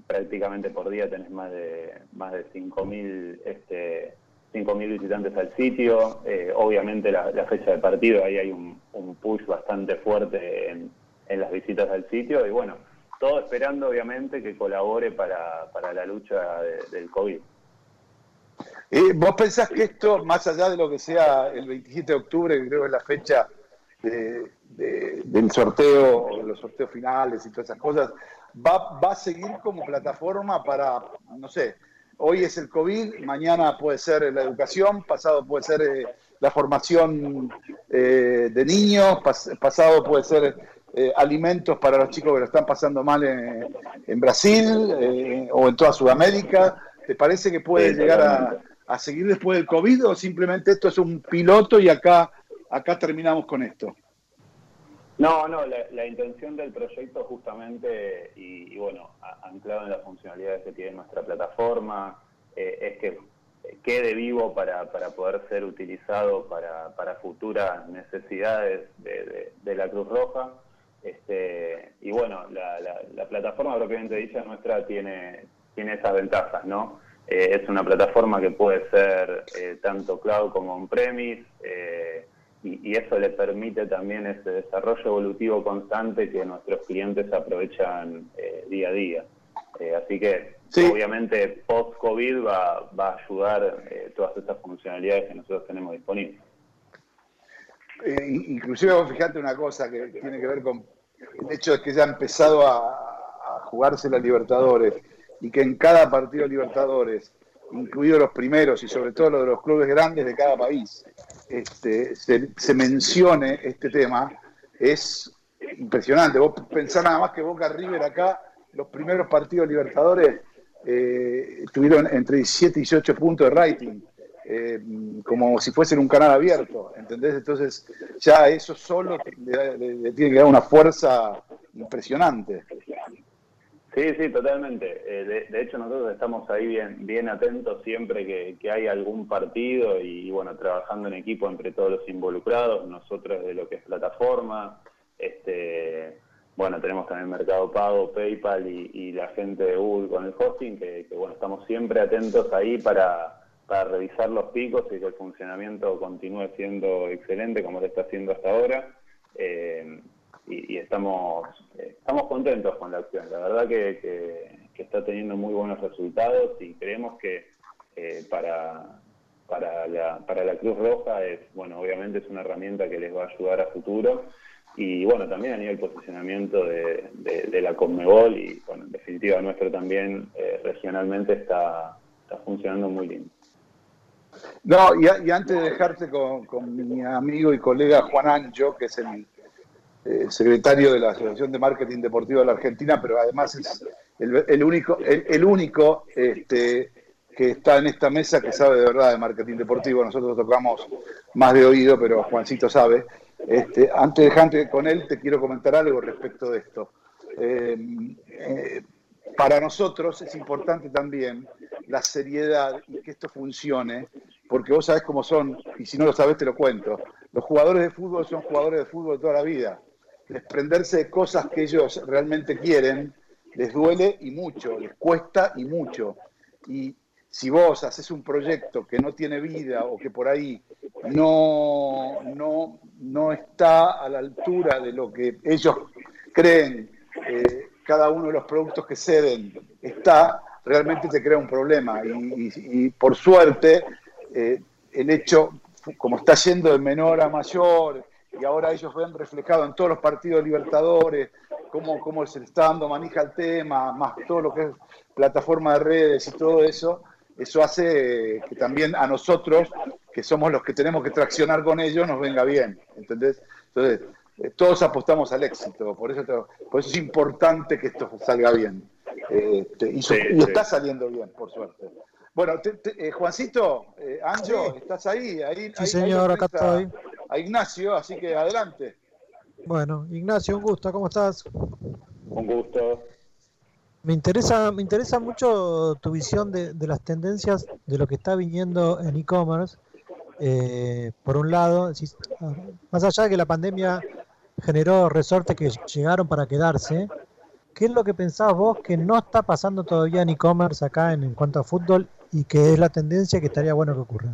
prácticamente por día tenés más de más de 5.000 este, 5.000 visitantes al sitio. Eh, obviamente la, fecha de partido, ahí hay un, push bastante fuerte en, en las visitas al sitio y bueno, todo esperando obviamente que colabore para, para la lucha de- del COVID.
Eh, ¿Vos pensás que esto, más allá de lo que sea el 27 de octubre, que creo que es la fecha de- de- del sorteo, de los sorteos finales y todas esas cosas, va, va a seguir como plataforma para, no sé, hoy es el COVID, mañana puede ser la educación, pasado puede ser eh, la formación eh, de niños, pas- pasado puede ser eh, alimentos para los chicos que lo están pasando mal en, en Brasil eh, o en toda Sudamérica? ¿Te parece que puede
Sí,
llegar a, a seguir después del COVID o simplemente esto es un piloto y acá, acá terminamos con esto?
No, no, la, intención del proyecto justamente, y, bueno, anclado en las funcionalidades que tiene nuestra plataforma, eh, es que quede vivo para, poder ser utilizado para, futuras necesidades de, la Cruz Roja. Este, y bueno, la, la- la plataforma propiamente dicha nuestra tiene, tiene esas ventajas, ¿no? Eh, es una plataforma que puede ser eh, tanto cloud como on-premise, y, y eso le permite también ese desarrollo evolutivo constante que nuestros clientes aprovechan eh, día a día. Eh, así que
Sí.
obviamente post-COVID va, va a ayudar eh, todas estas funcionalidades que nosotros tenemos disponibles.
Eh, inclusive vos fijate una cosa que tiene que ver con el hecho de que ya ha empezado a, a jugarse la Libertadores y que en cada partido de Libertadores, incluidos los primeros y sobre todo los de los clubes grandes de cada país, este, se, mencione este tema, es impresionante. Vos pensás nada más que Boca River acá, los primeros partidos Libertadores eh, tuvieron entre 17 y 18 puntos de rating eh, como si fuesen un canal abierto, ¿entendés? Entonces ya eso solo le tiene que dar una fuerza impresionante.
Sí, sí, totalmente. Eh, de, de hecho, nosotros estamos ahí bien, bien atentos siempre que, que hay algún partido y, bueno, trabajando en equipo entre todos los involucrados, nosotros de lo que es plataforma, este, bueno, tenemos también Mercado Pago, PayPal y, y la gente de Google con el hosting, que, bueno, estamos siempre atentos ahí para, para revisar los picos y que el funcionamiento continúe siendo excelente como lo está haciendo hasta ahora. Eh, y, estamos eh, estamos contentos con la acción. La verdad que, que- está teniendo muy buenos resultados y creemos que eh, para, para, la, para la Cruz Roja es, bueno, obviamente es una herramienta que les va a ayudar a futuro y bueno, también a nivel posicionamiento de, de- la Conmebol y bueno, en definitiva nuestro también eh, regionalmente está, está funcionando muy bien.
No, y antes de dejarte con, con mi amigo y colega Juan Ancho, que es el eh, secretario de la Asociación de Marketing Deportivo de la Argentina, pero además es el, único, el, el único este, que está en esta mesa que sabe de verdad de marketing deportivo. Nosotros tocamos más de oído, pero Juancito sabe. Este, antes de dejarte con él, te quiero comentar algo respecto de esto. Eh, eh, para nosotros es importante también la seriedad y que esto funcione, porque vos sabés cómo son, y si no lo sabés te lo cuento. Los jugadores de fútbol son jugadores de fútbol toda la vida. Desprenderse de cosas que ellos realmente quieren les duele y mucho, les cuesta y mucho. Y si vos haces un proyecto que no tiene vida o que por ahí no, no, no está a la altura de lo que ellos creen eh, cada uno de los productos que ceden está, realmente te crea un problema. Y, y- y por suerte, eh, el hecho, como está yendo de menor a mayor, y ahora ellos ven reflejado en todos los partidos libertadores, cómo, cómo se le está dando manija al tema, más todo lo que es plataforma de redes y todo eso, eso hace que también a nosotros, que somos los que tenemos que traccionar con ellos, nos venga bien, ¿entendés? Entonces, eh, todos apostamos al éxito, por eso, por eso es importante que esto salga bien. Eh, te- y, su-
Sí,
y
sí.
está saliendo bien, por suerte. Bueno, te- te- eh, Juancito, eh, Anjo, ¿estás ahí? ahí
Sí,
ahí- ahí
señor,
lo
acá estoy.
A Ignacio, así que adelante.
Bueno, Ignacio, un gusto, ¿cómo estás?
Un gusto.
Me interesa, me interesa mucho tu visión de, de las tendencias de lo que está viniendo en e-commerce. Eh, por un lado, ah, más allá de que la pandemia generó resortes que llegaron para quedarse, ¿qué es lo que pensás vos que no está pasando todavía en e-commerce acá en, en cuanto a fútbol y que es la tendencia que estaría bueno que ocurra?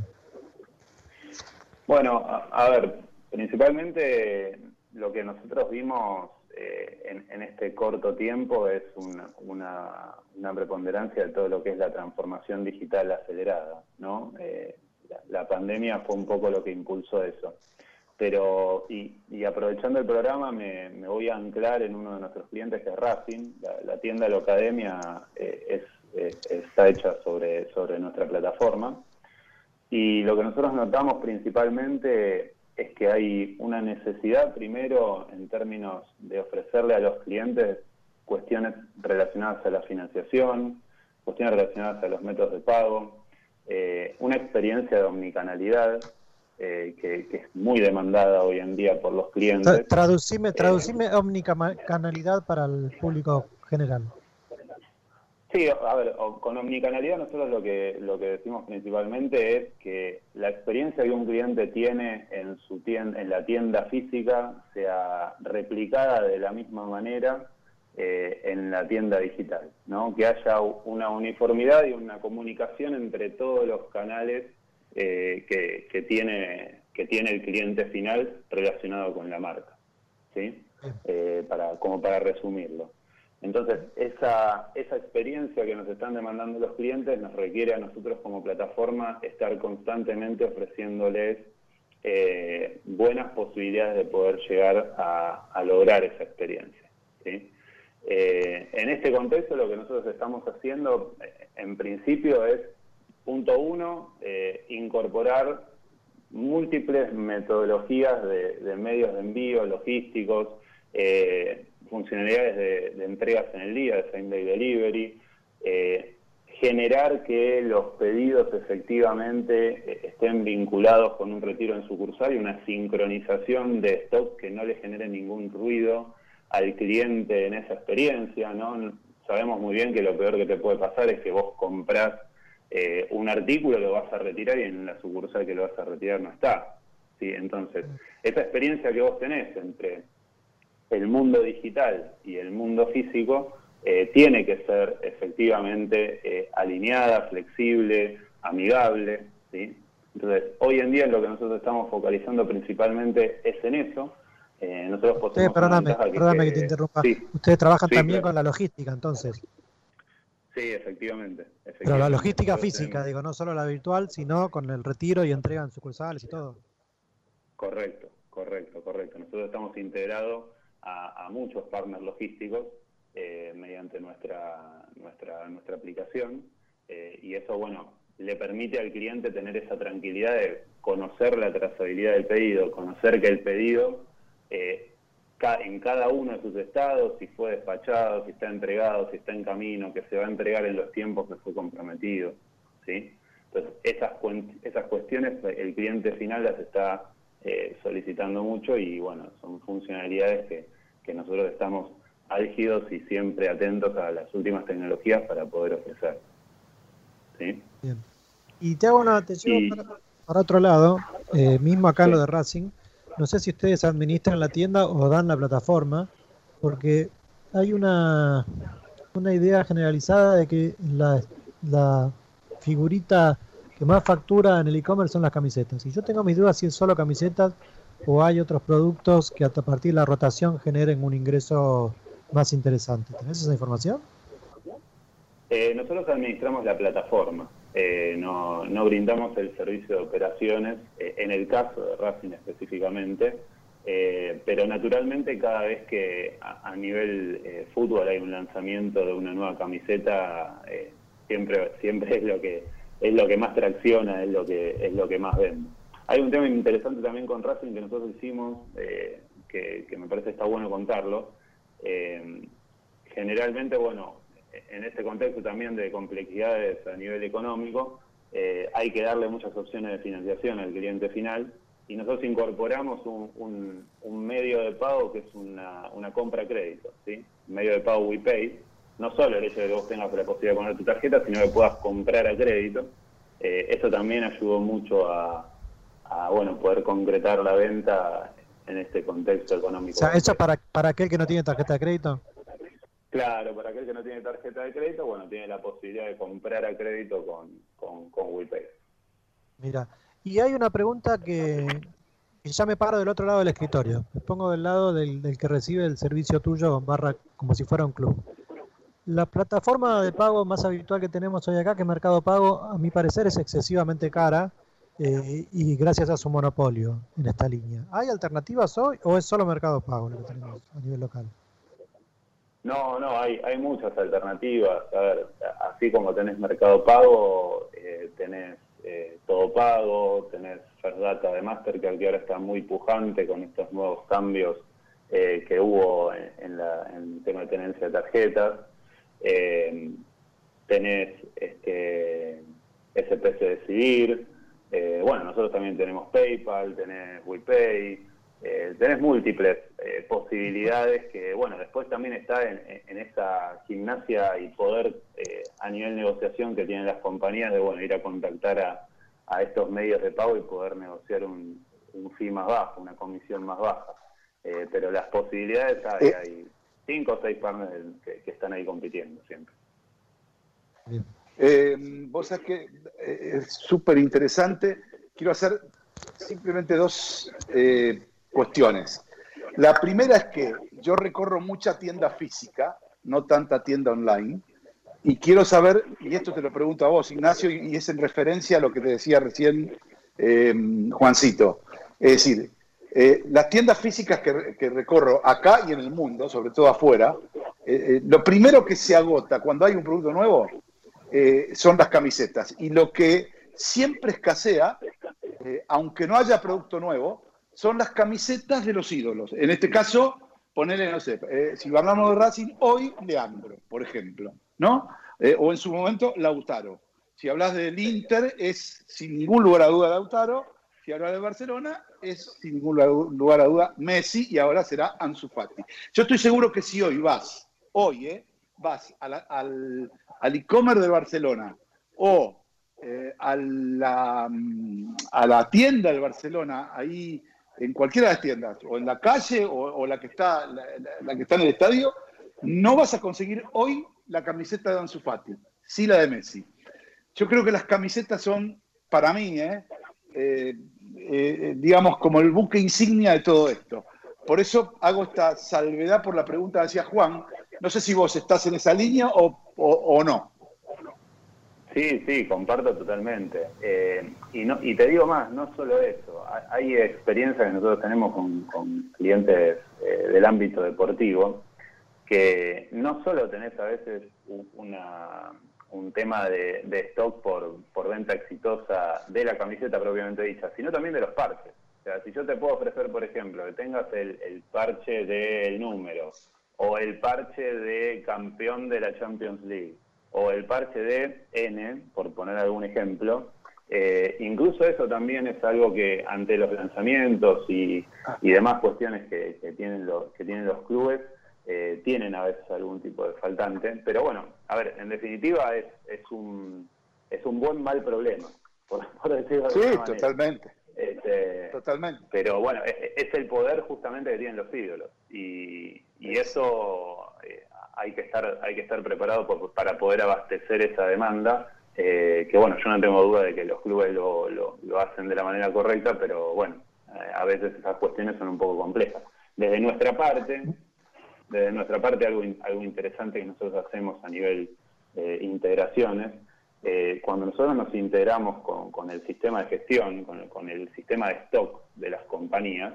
Bueno, a, ver, principalmente lo que nosotros vimos eh, en, este corto tiempo es una, preponderancia de todo lo que es la transformación digital acelerada, ¿no? Eh, la, pandemia fue un poco lo que impulsó eso. Pero, y, y aprovechando el programa, me, voy a anclar en uno de nuestros clientes que es Racing. La, la tienda Academia eh, es, está hecha sobre, sobre nuestra plataforma. Y lo que nosotros notamos principalmente es que hay una necesidad, primero, en términos de ofrecerle a los clientes cuestiones relacionadas a la financiación, cuestiones relacionadas a los métodos de pago, eh, una experiencia de omnicanalidad eh, que, que es muy demandada hoy en día por los clientes.
Traducime, traducime omnicanalidad para el público general.
Sí, a ver, con omnicanalidad nosotros lo que lo que decimos principalmente es que la experiencia que un cliente tiene en su tienda, en la tienda física sea replicada de la misma manera eh, en la tienda digital, ¿no? Que haya una uniformidad y una comunicación entre todos los canales eh, que, que tiene que tiene el cliente final relacionado con la marca, ¿sí? Eh, para como para resumirlo. Entonces, esa, esa experiencia que nos están demandando los clientes nos requiere a nosotros como plataforma estar constantemente ofreciéndoles eh, buenas posibilidades de poder llegar a, lograr esa experiencia. Eh, en este contexto, lo que nosotros estamos haciendo, eh, en principio, es, punto uno, incorporar múltiples metodologías de, medios de envío, logísticos, funcionalidades de, de entregas en el día, de same day delivery, eh, generar que los pedidos efectivamente eh, estén vinculados con un retiro en sucursal y una sincronización de stock que no le genere ningún ruido al cliente en esa experiencia, ¿no? Sabemos muy bien que lo peor que te puede pasar es que vos comprás eh, un artículo, lo vas a retirar y en la sucursal que lo vas a retirar no está. ¿sí? Entonces, esa experiencia que vos tenés entre el mundo digital y el mundo físico eh, tiene que ser efectivamente eh, alineada, flexible, amigable. ¿sí? Entonces, hoy en día lo que nosotros estamos focalizando principalmente es en eso. Eh, nosotros
Ustedes, perdóname,
que-
perdóname que te interrumpa.
Sí,
Ustedes trabajan
Sí,
también
claro.
con la logística, entonces.
sí, efectivamente.
Pero la logística
Nosotros
física,
tenemos-
digo, no solo la virtual, sino con el retiro y entrega en sucursales y todo.
Correcto, correcto, correcto. Nosotros estamos integrados a, muchos partners logísticos eh, mediante nuestra, nuestra, nuestra aplicación eh, y eso, bueno, le permite al cliente tener esa tranquilidad de conocer la trazabilidad del pedido, conocer que el pedido eh, ca- en cada uno de sus estados, si fue despachado, si está entregado, si está en camino, que se va a entregar en los tiempos que fue comprometido, ¿sí? Entonces, esas, esas cuestiones el cliente final las está eh, solicitando mucho y, bueno, son funcionalidades que, que nosotros estamos álgidos y siempre atentos a las últimas tecnologías para poder ofrecer. ¿sí?
Bien. Y te hago una atención
Y-
para, para otro lado, eh, mismo acá lo de Racing. No sé si ustedes administran la tienda o dan la plataforma, porque hay una, una idea generalizada de que la, la figurita que más factura en el e-commerce son las camisetas. Y yo tengo mis dudas si es solo camisetas o hay otros productos que a partir de la rotación generen un ingreso más interesante. ¿Tenés esa información?
Eh, nosotros administramos la plataforma, eh, no, no brindamos el servicio de operaciones, eh, en el caso de Racing específicamente, eh, pero naturalmente cada vez que a, nivel eh, fútbol hay un lanzamiento de una nueva camiseta, siempre, siempre es lo que es lo que más tracciona, es lo que es lo que más vende. Hay un tema interesante también con Racing que nosotros hicimos, eh, que, que me parece está bueno contarlo. Eh, generalmente, bueno, en este contexto también de complejidades a nivel económico, eh, hay que darle muchas opciones de financiación al cliente final y nosotros incorporamos un, medio de pago que es una, una compra a crédito, ¿sí? Un medio de pago WePay. No solo el hecho de que vos tengas la posibilidad de poner tu tarjeta, sino que puedas comprar a crédito. Eh, eso también ayudó mucho a, a, bueno, poder concretar la venta en este contexto económico.
O sea, eso para, para aquel que no tiene tarjeta de crédito.
Claro, para aquel que no tiene tarjeta de crédito, bueno, tiene la posibilidad de comprar a crédito con, con, con WePay.
Mira, y hay una pregunta que, que ya me paro del otro lado del escritorio. Me pongo del lado del, del que recibe el servicio tuyo barra como si fuera un club. La plataforma de pago más habitual que tenemos hoy acá, que es Mercado Pago, a mi parecer es excesivamente cara eh, y gracias a su monopolio en esta línea. ¿Hay alternativas hoy o es solo Mercado Pago lo que tenemos a nivel local?
No, no, hay, hay muchas alternativas. A ver, así como tenés Mercado Pago, eh, tenés eh, Todo Pago, tenés Ferdata de Mastercard, que ahora está muy pujante con estos nuevos cambios eh, que hubo en, la, en el tema de tenencia de tarjetas. Eh, tenés este, SPC Decidir. Eh, bueno, nosotros también tenemos PayPal, tenés WePay. Eh, tenés múltiples eh, posibilidades que, bueno, después también está en, en esa gimnasia y poder eh, a nivel negociación que tienen las compañías de, bueno, ir a contactar a, a estos medios de pago y poder negociar un, un fee más bajo, una comisión más baja. Eh, pero las posibilidades hay,
Eh.
hay cinco o seis partners que, que están ahí compitiendo siempre.
Eh, vos sabés que eh, es súper interesante. Quiero hacer simplemente dos eh, cuestiones. La primera es que yo recorro mucha tienda física, no tanta tienda online, y quiero saber, y esto te lo pregunto a vos, Ignacio, y es en referencia a lo que te decía recién eh, Juancito. Es decir, eh, las tiendas físicas que, que recorro acá y en el mundo, sobre todo afuera, eh, eh, lo primero que se agota cuando hay un producto nuevo eh, son las camisetas. Y lo que siempre escasea, eh, aunque no haya producto nuevo, son las camisetas de los ídolos. En este caso, ponerle, no sé, eh, si hablamos de Racing, hoy Leandro, por ejemplo, ¿no? O en su momento Lautaro. Si hablas del Inter, es sin ningún lugar a duda Lautaro. Si hablas de Barcelona, es sin ningún lugar a duda Messi y ahora será Ansu Fati. Yo estoy seguro que si hoy vas, hoy, ¿eh? vas al, al e-commerce de Barcelona o eh, a, la, mm, a la tienda del Barcelona, ahí en cualquiera de las tiendas, o en la calle o, la, que está, la, que está en el estadio, no vas a conseguir hoy la camiseta de Ansu Fati, sí la de Messi. Yo creo que las camisetas son, para mí. Eh, eh, digamos, como el buque insignia de todo esto. Por eso hago esta salvedad por la pregunta que hacía Juan. No sé si vos estás en esa línea o, o- no.
Sí, sí, comparto totalmente. Eh, y, no, y te digo más, no solo eso, hay, hay experiencias que nosotros tenemos con, clientes eh, del ámbito deportivo, que no solo tenés a veces un tema de, de stock por, por venta exitosa de la camiseta propiamente dicha, sino también de los parches. O sea, si yo te puedo ofrecer, por ejemplo, que tengas el, el parche del número, o el parche de campeón de la Champions League, o el parche de N, por poner algún ejemplo, eh, incluso eso también es algo que ante los lanzamientos y, y demás cuestiones que, que tienen los, que tienen los clubes, eh, tienen a veces algún tipo de faltante. Pero bueno, a ver, en definitiva es, es, un, es un buen mal problema, por, por decirlo de
Sí,
manera.
totalmente.
Este,
Totalmente.
pero bueno, e- es el poder justamente que tienen los ídolos. Y, eso eh, hay que estar hay que estar preparado por- para poder abastecer esa demanda. eh, que bueno, yo no tengo duda de que los clubes lo, lo, hacen de la manera correcta, pero bueno, eh, a veces esas cuestiones son un poco complejas. Desde nuestra parte, de nuestra parte algo, algo interesante que nosotros hacemos a nivel de integraciones. Eh, cuando nosotros nos integramos con, con el sistema de gestión, con con el sistema de stock de las compañías,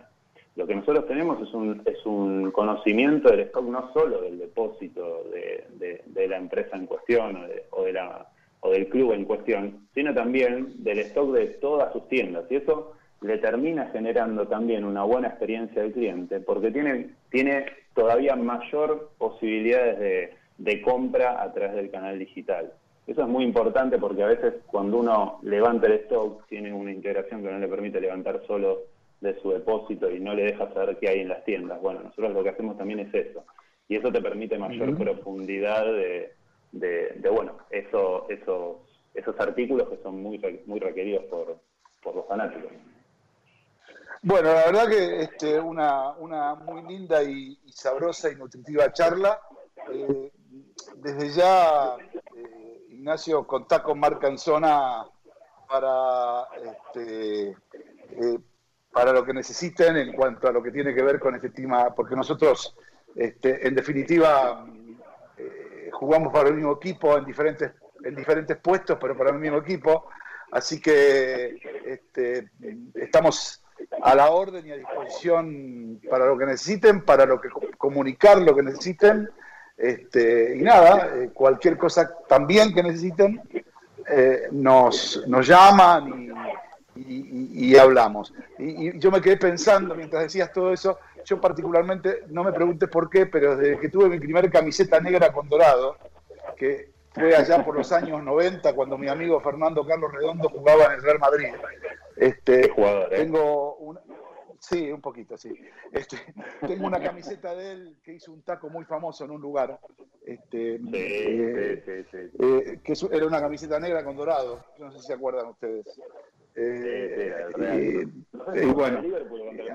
lo que nosotros tenemos es un, es un conocimiento del stock no solo del depósito de, de- la empresa en cuestión o, de- o de la, o del club en cuestión, sino también del stock de todas sus tiendas. Y eso le termina generando también una buena experiencia del cliente porque tiene, tiene todavía mayor posibilidades de, de compra a través del canal digital. Eso es muy importante porque a veces cuando uno levanta el stock tiene una integración que no le permite levantar solo de su depósito y no le deja saber qué hay en las tiendas. Bueno, nosotros lo que hacemos también es eso. Y eso te permite mayor profundidad de, de, de, bueno, eso, esos, esos artículos que son muy, muy requeridos por, por los fanáticos.
Bueno, la verdad que este, una, una muy linda y, y sabrosa y nutritiva charla. Eh, desde ya, eh, Ignacio, contá con Marca en zona para, este, eh, para lo que necesiten en cuanto a lo que tiene que ver con este tema, porque nosotros, este, en definitiva, eh, jugamos para el mismo equipo en diferentes, en diferentes puestos, pero para el mismo equipo. Así que este, estamos a la orden y a disposición para lo que necesiten, para lo que co- comunicar lo que necesiten. Este, y nada, eh, cualquier cosa también que necesiten, eh, nos, nos llaman y, y- y hablamos. Y, yo me quedé pensando mientras decías todo eso, yo particularmente, no me preguntes por qué, pero desde que tuve mi primer camiseta negra con dorado, que fue allá por los años 90, cuando mi amigo Fernando Carlos Redondo jugaba en el Real Madrid. Este,
jugador, ¿eh?
tengo una, sí, un poquito, sí. Este, tengo una camiseta de él que hizo un taco muy famoso en un lugar. Este,
Sí,
eh,
sí, sí,
eh, que era una camiseta negra con dorado. No sé si se acuerdan ustedes. Eh, y- bueno,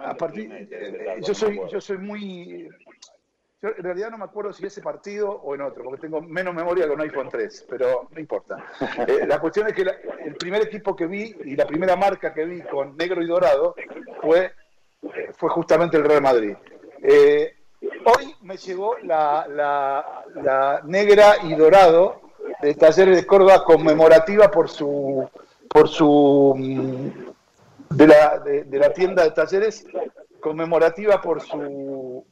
a partir, eh, yo soy, yo soy muy, yo en realidad no me acuerdo si ese partido o en otro, porque tengo menos memoria que un iPhone 3, pero no importa. Eh, la cuestión es que la- el primer equipo que vi y la primera marca que vi con negro y dorado fue, fue justamente el Real Madrid. Eh, hoy me llegó la, la- la negra y dorado de Talleres de Córdoba conmemorativa por su por su mm, de la, de, de la tienda de talleres conmemorativa por su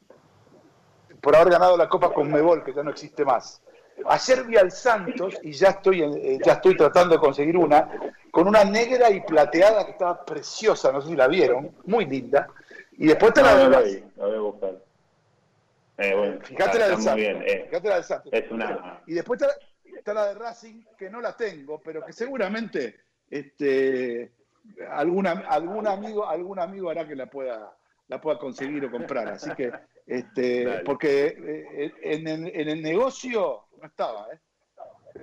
por haber ganado la Copa Conmebol, que ya no existe más. Ayer vi al Santos y ya estoy eh, ya estoy tratando de conseguir una con una negra y plateada que estaba preciosa, no sé si la vieron, muy linda. Y después está la
No, no la vi, la voy a buscar. Eh, bueno,
Fíjate la del Santos.
bien. eh.
Fíjate la del Santos.
Es una-
Y después está, está la de Racing, que no la tengo, pero que seguramente este, algún, am- algún, amigo, algún amigo hará que la pueda, la pueda conseguir o comprar. Así que, este,
Dale.
porque eh, en, el- en el negocio no estaba, ¿eh?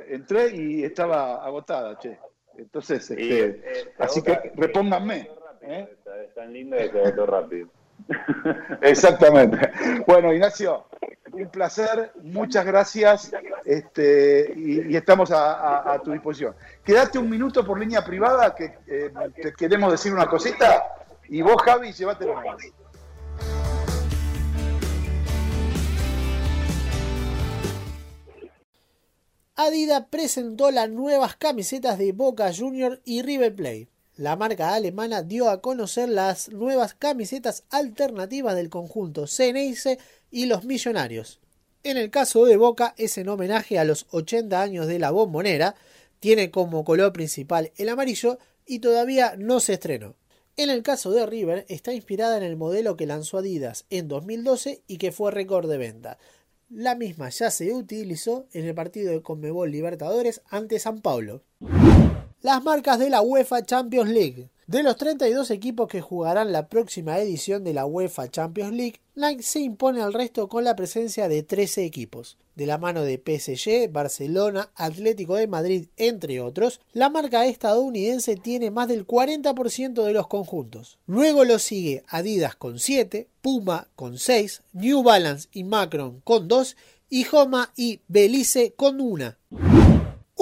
Entré y estaba agotada, che. Entonces,
Y,
este,
eh,
así que repónganme. ¿eh?
Es tan linda que se agotó rápido.
Exactamente. Bueno, Ignacio, un placer, muchas gracias este, y, estamos a, tu disposición. Quédate un minuto por línea privada que eh, te queremos decir una cosita y vos, Javi, llévatelo nomás.
Adidas presentó las nuevas camisetas de Boca Junior y River Plate. La marca alemana dio a conocer las nuevas camisetas alternativas del conjunto Ceneice y los Millonarios. En el caso de Boca es en homenaje a los 80 años de la bombonera, tiene como color principal el amarillo y todavía no se estrenó. En el caso de River está inspirada en el modelo que lanzó Adidas en 2012 y que fue récord de venta. La misma ya se utilizó en el partido de Conmebol Libertadores ante San Paulo. Las marcas de la UEFA Champions League. De los 32 equipos que jugarán la próxima edición de la UEFA Champions League, Nike se impone al resto con la presencia de 13 equipos. De la mano de PSG, Barcelona, Atlético de Madrid, entre otros, la marca estadounidense tiene más del 40% de los conjuntos. Luego lo sigue Adidas con 7, Puma con 6, New Balance y Macron con 2 y Homa y Belice con 1.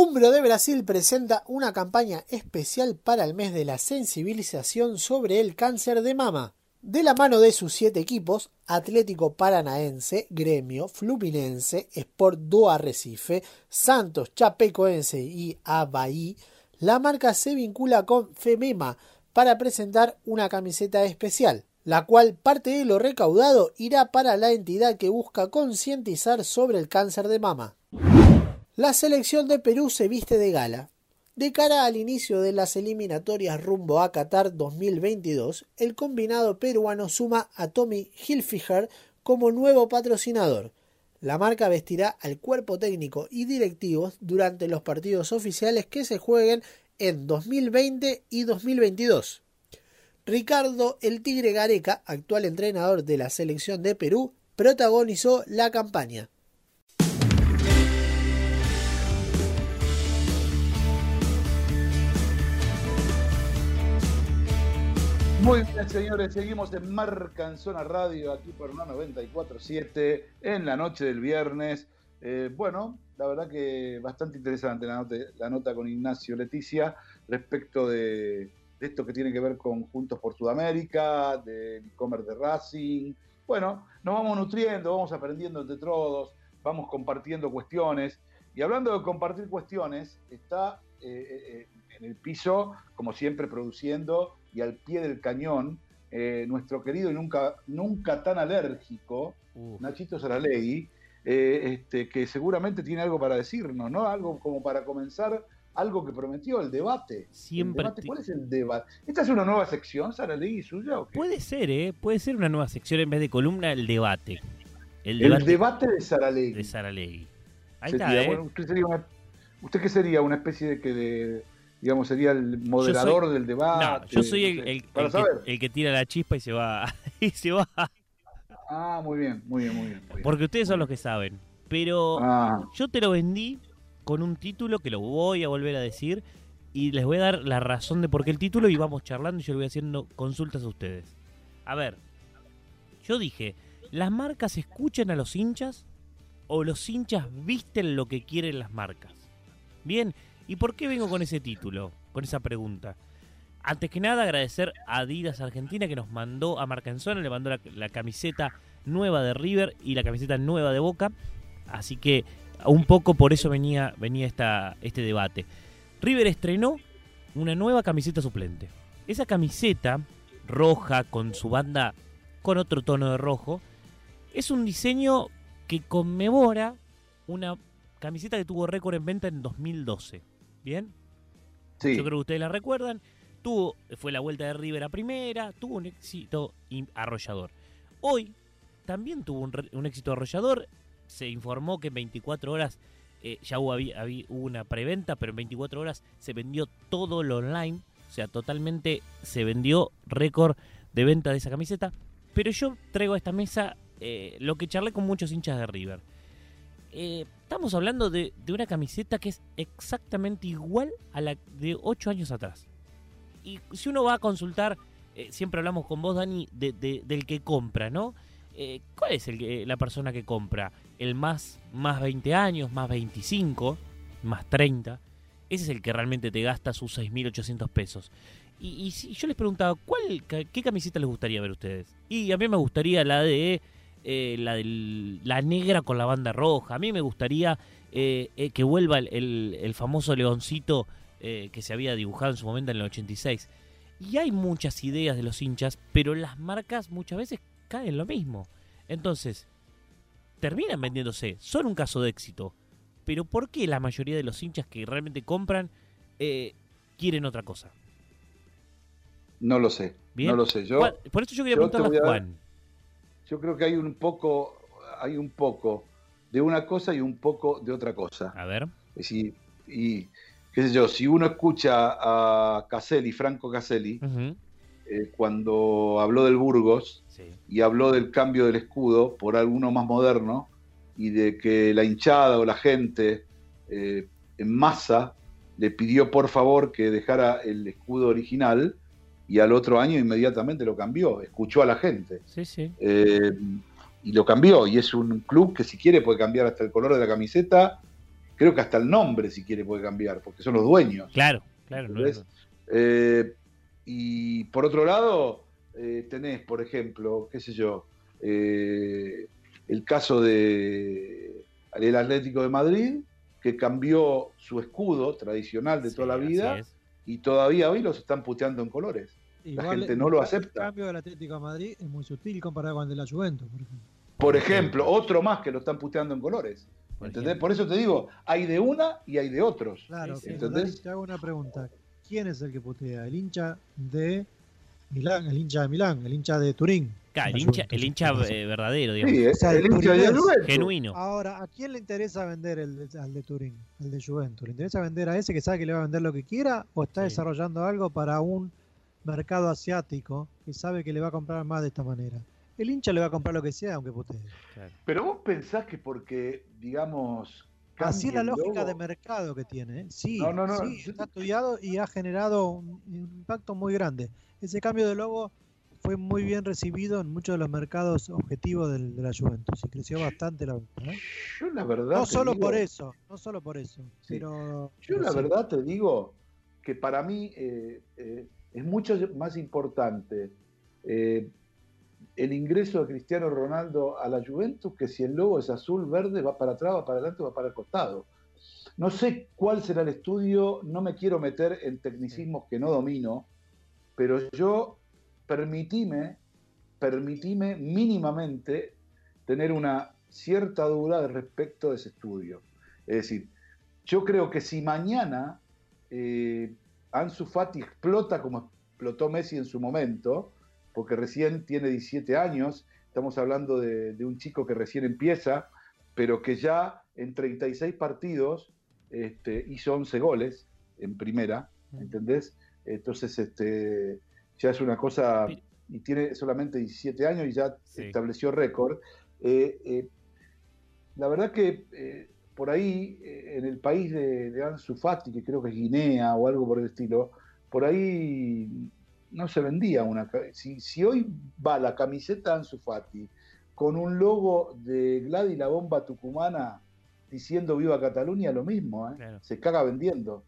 Umbro de Brasil presenta una campaña especial para el mes de la sensibilización sobre el cáncer de mama. De la mano de sus siete equipos, Atlético Paranaense, Gremio, Fluminense, Sport do Arrecife, Santos, Chapecoense y Avaí, la marca se vincula con Femema para presentar una camiseta especial, la cual parte de lo recaudado irá para la entidad que busca concientizar sobre el cáncer de mama. La selección de Perú se viste de gala. De cara al inicio de las eliminatorias rumbo a Qatar 2022, el combinado peruano suma a Tommy Hilfiger como nuevo patrocinador. La marca vestirá al cuerpo técnico y directivos durante los partidos oficiales que se jueguen en 2020 y 2022. Ricardo El Tigre Gareca, actual entrenador de la selección de Perú, protagonizó la campaña.
Muy bien, señores, seguimos en Marca Radio, aquí por una 94.7, en la noche del viernes. Eh, bueno, la verdad que bastante interesante la nota, la con Ignacio Leticia respecto de, de esto que tiene que ver con Juntos por Sudamérica, del e-commerce de Racing. Bueno, nos vamos nutriendo, vamos aprendiendo entre todos, vamos compartiendo cuestiones. Y hablando de compartir cuestiones, está eh, eh, en el piso, como siempre, produciendo y al pie del cañón, eh, nuestro querido y nunca, nunca tan alérgico, Nachito Saralegui, eh, este, que seguramente tiene algo para decirnos, ¿no? Algo como para comenzar, algo que prometió, el debate. El
Siempre
debate, ¿Cuál es el debate? ¿Esta es una nueva sección, Saralegui, suya o qué?
Puede ser, ¿eh? Puede ser una nueva sección en vez de columna, el debate. El
El
debate,
debate de Saralegui.
de Saralegui. Ahí
Sería,
está, ¿eh?
bueno, usted, sería una- ¿Usted qué sería? ¿Una especie de que de, digamos, sería el moderador
soy-
del debate?
No, yo soy el, el- que,
saber.
el que tira la chispa y se va. y se va.
Ah, muy bien, muy bien, muy bien. muy bien.
Porque ustedes son los que saben. Pero
Ah,
yo te lo vendí con un título que lo voy a volver a decir. Y les voy a dar la razón de por qué el título y vamos charlando y yo le voy haciendo consultas a ustedes. A ver, yo dije, ¿las marcas escuchan a los hinchas o los hinchas visten lo que quieren las marcas? Bien, ¿y por qué vengo con ese título, con esa pregunta? Antes que nada, agradecer a Adidas Argentina que nos mandó a Marcanzona, le mandó la, la camiseta nueva de River y la camiseta nueva de Boca. Así que un poco por eso venía, venía esta, este debate. River estrenó una nueva camiseta suplente. Esa camiseta roja con su banda con otro tono de rojo es un diseño que conmemora una camiseta que tuvo récord en venta en 2012. ¿Bien?
sí.
Yo creo que ustedes la recuerdan. Tuvo, fue la vuelta de River a primera, tuvo un éxito arrollador. Hoy también tuvo un, éxito arrollador. Se informó que en 24 horas eh, ya hubo, había- había- hubo una preventa, pero en 24 horas se vendió todo lo online. O sea, totalmente se vendió récord de venta de esa camiseta. Pero yo traigo a esta mesa eh, lo que charlé con muchos hinchas de River. Eh, estamos hablando de, de una camiseta que es exactamente igual a la de 8 años atrás. Y si uno va a consultar, eh, siempre hablamos con vos, Dani, de- de- del que compra, ¿no? Eh, ¿Cuál es la persona que compra? ¿El más, más 20 años, más 25, más 30? Ese es el que realmente te gasta sus 6.800 pesos. Y, si yo les preguntaba, ¿cuál, ¿qué camiseta les gustaría ver ustedes? Y a mí me gustaría la de eh, la, del- la negra con la banda roja. A mí me gustaría eh, eh, que vuelva el, el- el famoso leoncito que se había dibujado en su momento en el 86. Y hay muchas ideas de los hinchas, pero las marcas muchas veces caen en lo mismo. Entonces, terminan vendiéndose, son un caso de éxito. Pero ¿por qué la mayoría de los hinchas que realmente compran quieren otra cosa?
No lo sé.
Bien.
No lo sé. Yo,
por eso yo quería
yo
preguntarle a Juan.
Yo creo que hay un poco, hay un poco de una cosa y un poco de otra cosa.
A ver.
Es decir, y qué sé yo, si uno escucha a Caselli, Franco Caselli, eh, cuando habló del Burgos
Sí.
y habló del cambio del escudo por alguno más moderno y de que la hinchada o la gente eh, en masa le pidió por favor que dejara el escudo original y al otro año inmediatamente lo cambió, escuchó a la gente.
Sí, sí.
Eh, y lo cambió. Y es un club que si quiere puede cambiar hasta el color de la camiseta, creo que hasta el nombre si quiere puede cambiar, porque son los dueños.
Claro, claro. no
¿Entendés? Eh, y por otro lado, eh, tenés, por ejemplo, qué sé yo, eh, el caso de el Atlético de Madrid, que cambió su escudo tradicional de
Sí,
toda la vida y todavía hoy los están puteando en colores.
Igual,
gente no lo
el
acepta.
cambio del Atlético de Madrid es muy sutil comparado con el de la Juventus, por ejemplo.
Por ejemplo, otro más que lo están puteando en colores.
Por
¿Entendés? Por eso te digo, hay de una y hay de otros.
Claro,
Sí,
te hago una pregunta. ¿Quién es el que putea? ¿El hincha de Milán? ¿El hincha de Milán? ¿El hincha de Turín?
Claro, el
La
hincha, el hincha eh, verdadero, digamos.
Sí,
sea,
el
el
hincha de. Juventus.
Genuino.
Ahora, ¿a quién le interesa vender el, al de Turín, al de Juventus? ¿Le interesa vender a ese que sabe que le va a vender lo que quiera o está
Sí.
desarrollando algo para un mercado asiático que sabe que le va a comprar más de esta manera? El hincha le va a comprar lo que sea, aunque putee.
Claro.
Pero vos pensás que porque, digamos.
Así es la lógica
logo-
de mercado que tiene. ¿eh? Sí,
No, no, no,
sí, está estudiado y ha generado un, impacto muy grande. Ese cambio de logo fue muy bien recibido en muchos de los mercados objetivos del- de la Juventus y creció bastante la venta. ¿eh?
Yo la verdad.
No solo
digo-
por eso, no solo por eso,
Sí.
pero
Yo
pero
la
sí.
verdad te digo que para mí eh, eh, es mucho más importante eh, el ingreso de Cristiano Ronaldo a la Juventus que si el logo es azul, verde, va para atrás, va para adelante, va para el costado. No sé cuál será el estudio, no me quiero meter en tecnicismos que no domino, pero yo permitime, permitime mínimamente tener una cierta duda respecto de ese estudio. Es decir, yo creo que si mañana eh, Ansu Fati explota como explotó Messi en su momento, porque recién tiene 17 años, estamos hablando de, de un chico que recién empieza, pero que ya en 36 partidos este, hizo 11 goles en primera, ¿entendés? Entonces, este, ya es una cosa, y tiene solamente 17 años y ya
Sí.
estableció récord. Eh, eh, la verdad que eh, por ahí, eh, en el país de, de Ansu Fati, que creo que es Guinea o algo por el estilo, por ahí no se vendía una. Si, si hoy va la camiseta Ansu Fati con un logo de Gladys la bomba tucumana diciendo Viva Cataluña, lo mismo, ¿eh?
Claro.
se caga vendiendo.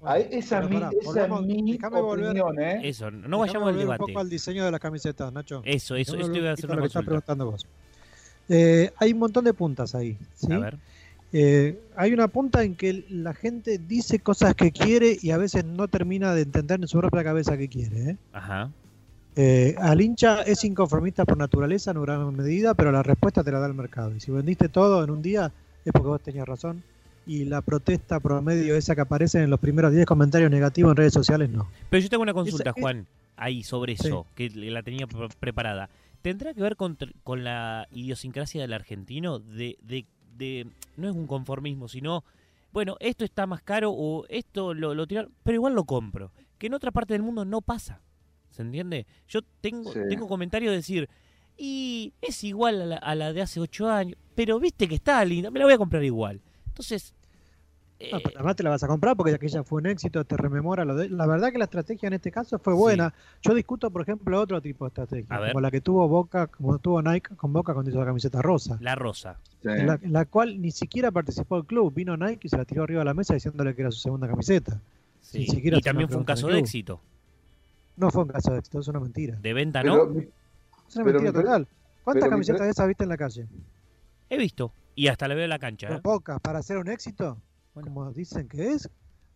Bueno,
esa es
pero
mi,
pará,
esa es
volvamos-
mi
volver-
opinión, ¿eh?
Eso, no vayamos al debate.
Un poco al diseño de las camisetas, Nacho.
Eso, eso, eso te iba a hacer una
lo que estás preguntando vos. Eh, hay un montón de puntas ahí. ¿sí?
A ver.
Eh, hay una punta en que la gente dice cosas que quiere y a veces no termina de entender en su propia cabeza qué quiere. ¿eh?
Ajá.
Eh, al hincha es inconformista por naturaleza en gran medida, pero la respuesta te la da el mercado. Y si vendiste todo en un día, es porque vos tenías razón. Y la protesta promedio, esa que aparece en los primeros 10 comentarios negativos en redes sociales, no.
Pero yo tengo una consulta, Juan, ahí sobre
Sí.
eso, que la tenía pre- preparada. ¿Tendrá que ver con la idiosincrasia del argentino? De, de, de- no es un conformismo, sino, bueno, esto está más caro o esto lo, lo tiraron, pero igual lo compro. Que en otra parte del mundo no pasa. ¿Se entiende? Yo tengo,
Sí.
tengo comentarios de decir, y es igual a la, a la de hace ocho años, pero viste que está linda, me la voy a comprar igual. Entonces,
No, pero además te la vas a comprar porque aquella fue un éxito, te rememora lo de... La verdad que la estrategia en este caso fue buena. Yo discuto, por ejemplo, otro tipo de estrategia,
A ver.
como la que tuvo Boca, como tuvo Nike con Boca cuando hizo la camiseta rosa.
la rosa.
Sí.
En la, en la cual ni siquiera participó el club. Vino Nike y se la tiró arriba de la mesa diciéndole que era su segunda camiseta.
Sí.
Ni siquiera
Y
la
también fue un caso de éxito.
No fue un caso de éxito, es una mentira.
De venta,
Pero
¿no?
Es una mentira total. ¿Cuántas camisetas de esas viste en la calle?
He visto. Y hasta le veo en la cancha. ¿eh?
pocas. ¿Para hacer un éxito?
Bueno.
Como dicen que es,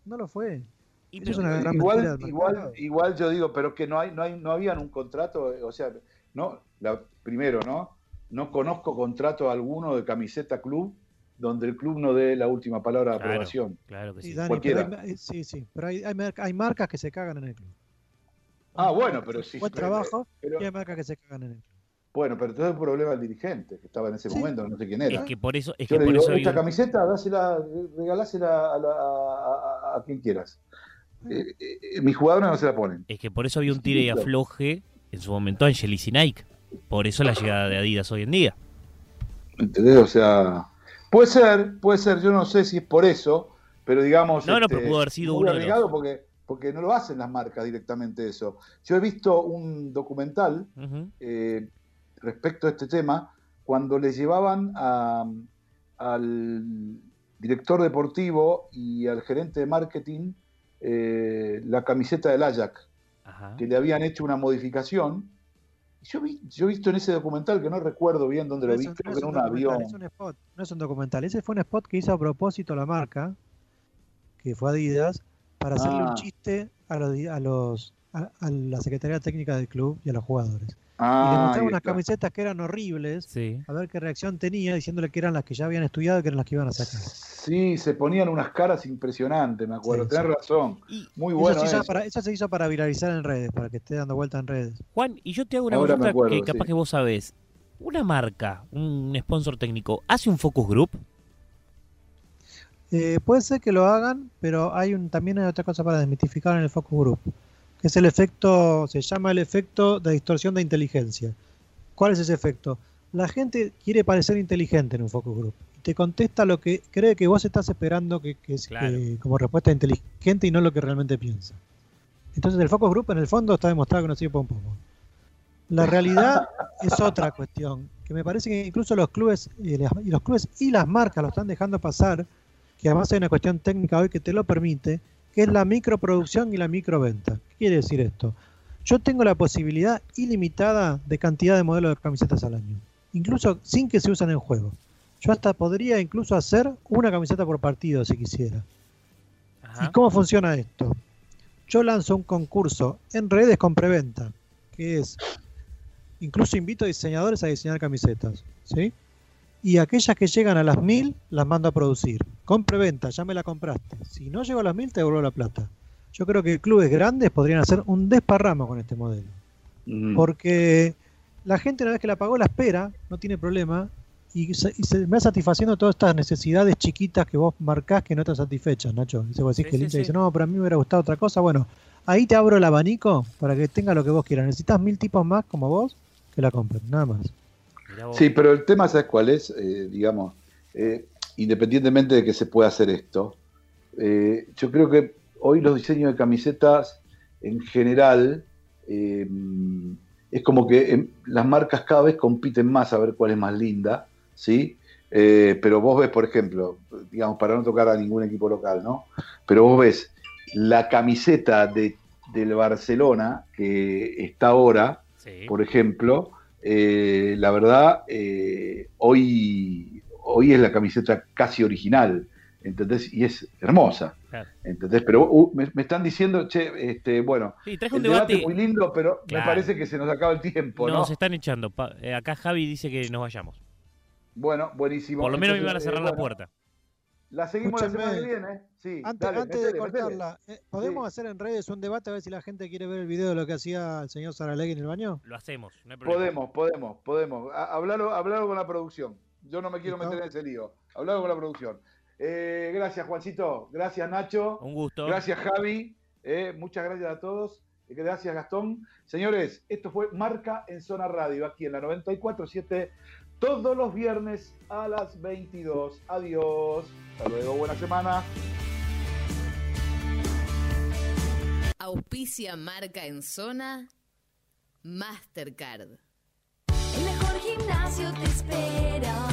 no lo fue.
Y
Eso es
pero-
una gran mentira
igual, igual, yo digo, pero que no hay, no hay, no habían un contrato, eh, o sea, no, la, primero, ¿no? No conozco contrato alguno de camiseta club donde el club no dé la última palabra de
Claro.
aprobación.
Claro que
Sí. Dani,
cualquiera.
pero hay- eh, sí, sí, pero hay, hay, hay marcas que se cagan en el club.
Ah, bueno, pero sí.
Buen
pero-
trabajo
pero-
y hay marcas que se cagan en el club.
Bueno, pero entonces el problema del dirigente, que estaba en ese
Sí.
momento, no sé quién
Es
era.
que por eso, es
Yo
que
le
por
digo,
eso había
esta
un-
camiseta, dásela, regalásela a, la- a- a- a quien quieras. Eh, eh, mis jugadores no se la ponen.
es que por eso había un tire y afloje en su momento Angelis y Nike. Por eso la llegada de Adidas hoy en día.
¿Entendés? O sea, puede ser, puede ser, yo no sé si es por eso, pero digamos. este,
No, no, pero pudo haber sido uno de los-
porque, porque no lo hacen las marcas directamente eso. Yo he visto un documental eh, respecto a este tema cuando le llevaban a- al director deportivo y al gerente de marketing eh, la camiseta del Ajax,
Ajá.
que le habían hecho una modificación yo, vi, yo he visto en ese documental que no recuerdo bien dónde
No
lo vi,
un-
creo
no
que
es
en
un
avión.
es un spot, no es un documental. Ese fue un spot que hizo a propósito la marca, que fue Adidas, para hacerle
Ah.
un chiste a los, di- a los a, a la Secretaría Técnica del club y a los jugadores. Y le
Ah,
mostraban
ahí
unas camisetas que eran horribles,
Sí.
a ver qué reacción tenía, diciéndole que eran las que ya habían estudiado y que eran las que iban a sacar.
Sí, se ponían unas caras impresionantes, me acuerdo.
Sí,
Tenés
sí.
razón.
Y,
Muy
Eso,
bueno
se hizo
eso.
para, eso se hizo para viralizar en redes, para que esté dando vuelta en redes.
Juan, y yo te hago una
Ahora acuerdo,
que capaz
sí.
que vos sabés. ¿Una marca, un sponsor técnico, hace un focus group?
Eh, puede ser que lo hagan, pero hay un, también hay otra cosa para desmitificar en el focus group, es el efecto, se llama el efecto de distorsión de inteligencia. ¿Cuál es ese efecto? La gente quiere parecer inteligente en un focus group y te contesta lo que cree que vos estás esperando que, que es
Claro.
que- como respuesta inteligente y no lo que realmente piensa. Entonces el focus group en el fondo está demostrado que no sirve para un poco. La realidad es otra cuestión, que me parece que incluso los clubes y las, y los clubes y las marcas lo están dejando pasar, que además hay una cuestión técnica hoy que te lo permite, que es la microproducción y la microventa. ¿Qué quiere decir esto? Yo tengo la posibilidad ilimitada de cantidad de modelos de camisetas al año, incluso sin que se usen en juego. Yo hasta podría incluso hacer una camiseta por partido si quisiera. ¿Y cómo funciona esto? Yo lanzo un concurso en redes con preventa, que es, incluso invito a diseñadores a diseñar camisetas, ¿sí? Y aquellas que llegan a las mil, las mando a producir. Con preventa, ya me la compraste. Si no llego a las mil, te devuelvo la plata. Yo creo que clubes grandes podrían hacer un desparramo con este modelo.
Mm.
Porque la gente una vez que la pagó la espera, no tiene problema, y se, y se me va satisfaciendo todas estas necesidades chiquitas que vos marcás que no están satisfechas, Nacho. Dice, vos decís
Sí,
que el
sí,
hincha
sí.
dice, no, pero a mí me hubiera gustado otra cosa. Bueno, ahí te abro el abanico para que tenga lo que vos quieras. Necesitas mil tipos más como vos que la compren, nada más.
Sí, pero el tema, ¿sabes cuál es? Eh, digamos, eh, independientemente de que se pueda hacer esto, eh, yo creo que hoy los diseños de camisetas en general es como que em, las marcas cada vez compiten más a ver cuál es más linda, ¿sí? Pero vos ves, por ejemplo, digamos, para no tocar a ningún equipo local, ¿no? Pero vos ves la camiseta de, del Barcelona que está ahora,
Sí.
por ejemplo, eh, la verdad, eh, hoy, hoy es la camiseta casi original, ¿entendés? Y es hermosa,
Claro.
¿entendés? Pero uh, me, me están diciendo, che, este, bueno,
Sí, traje
el
un
debate muy lindo, pero
Claro.
me parece que se nos acaba el tiempo, ¿no?
Nos están echando. Eh, acá Javi dice que nos vayamos.
Bueno, buenísimo.
Por lo menos me van a cerrar
eh,
la puerta.
La seguimos la semana que viene, Sí,
Antes,
dale,
antes
metele,
de cortarla, eh, ¿podemos
Sí.
hacer en redes un debate a ver si la gente quiere ver el video de lo que hacía el señor Saralegui en el baño?
Lo hacemos. No hay problema.
Podemos, podemos, podemos. Ha- Hablalo, hablalo con la producción. Yo no me quiero meter en ese lío. Hablalo con la producción. Eh, gracias, Juancito. Gracias, Nacho.
Un gusto.
Gracias, Javi. Eh, muchas gracias a todos. Eh, Gracias, Gastón. Señores, esto fue Marca en Zona Radio, aquí en la 94.7, todos los viernes a las 22. Adiós. Hasta luego. Buena semana.
Auspicia marca en zona Mastercard.
El mejor gimnasio te espera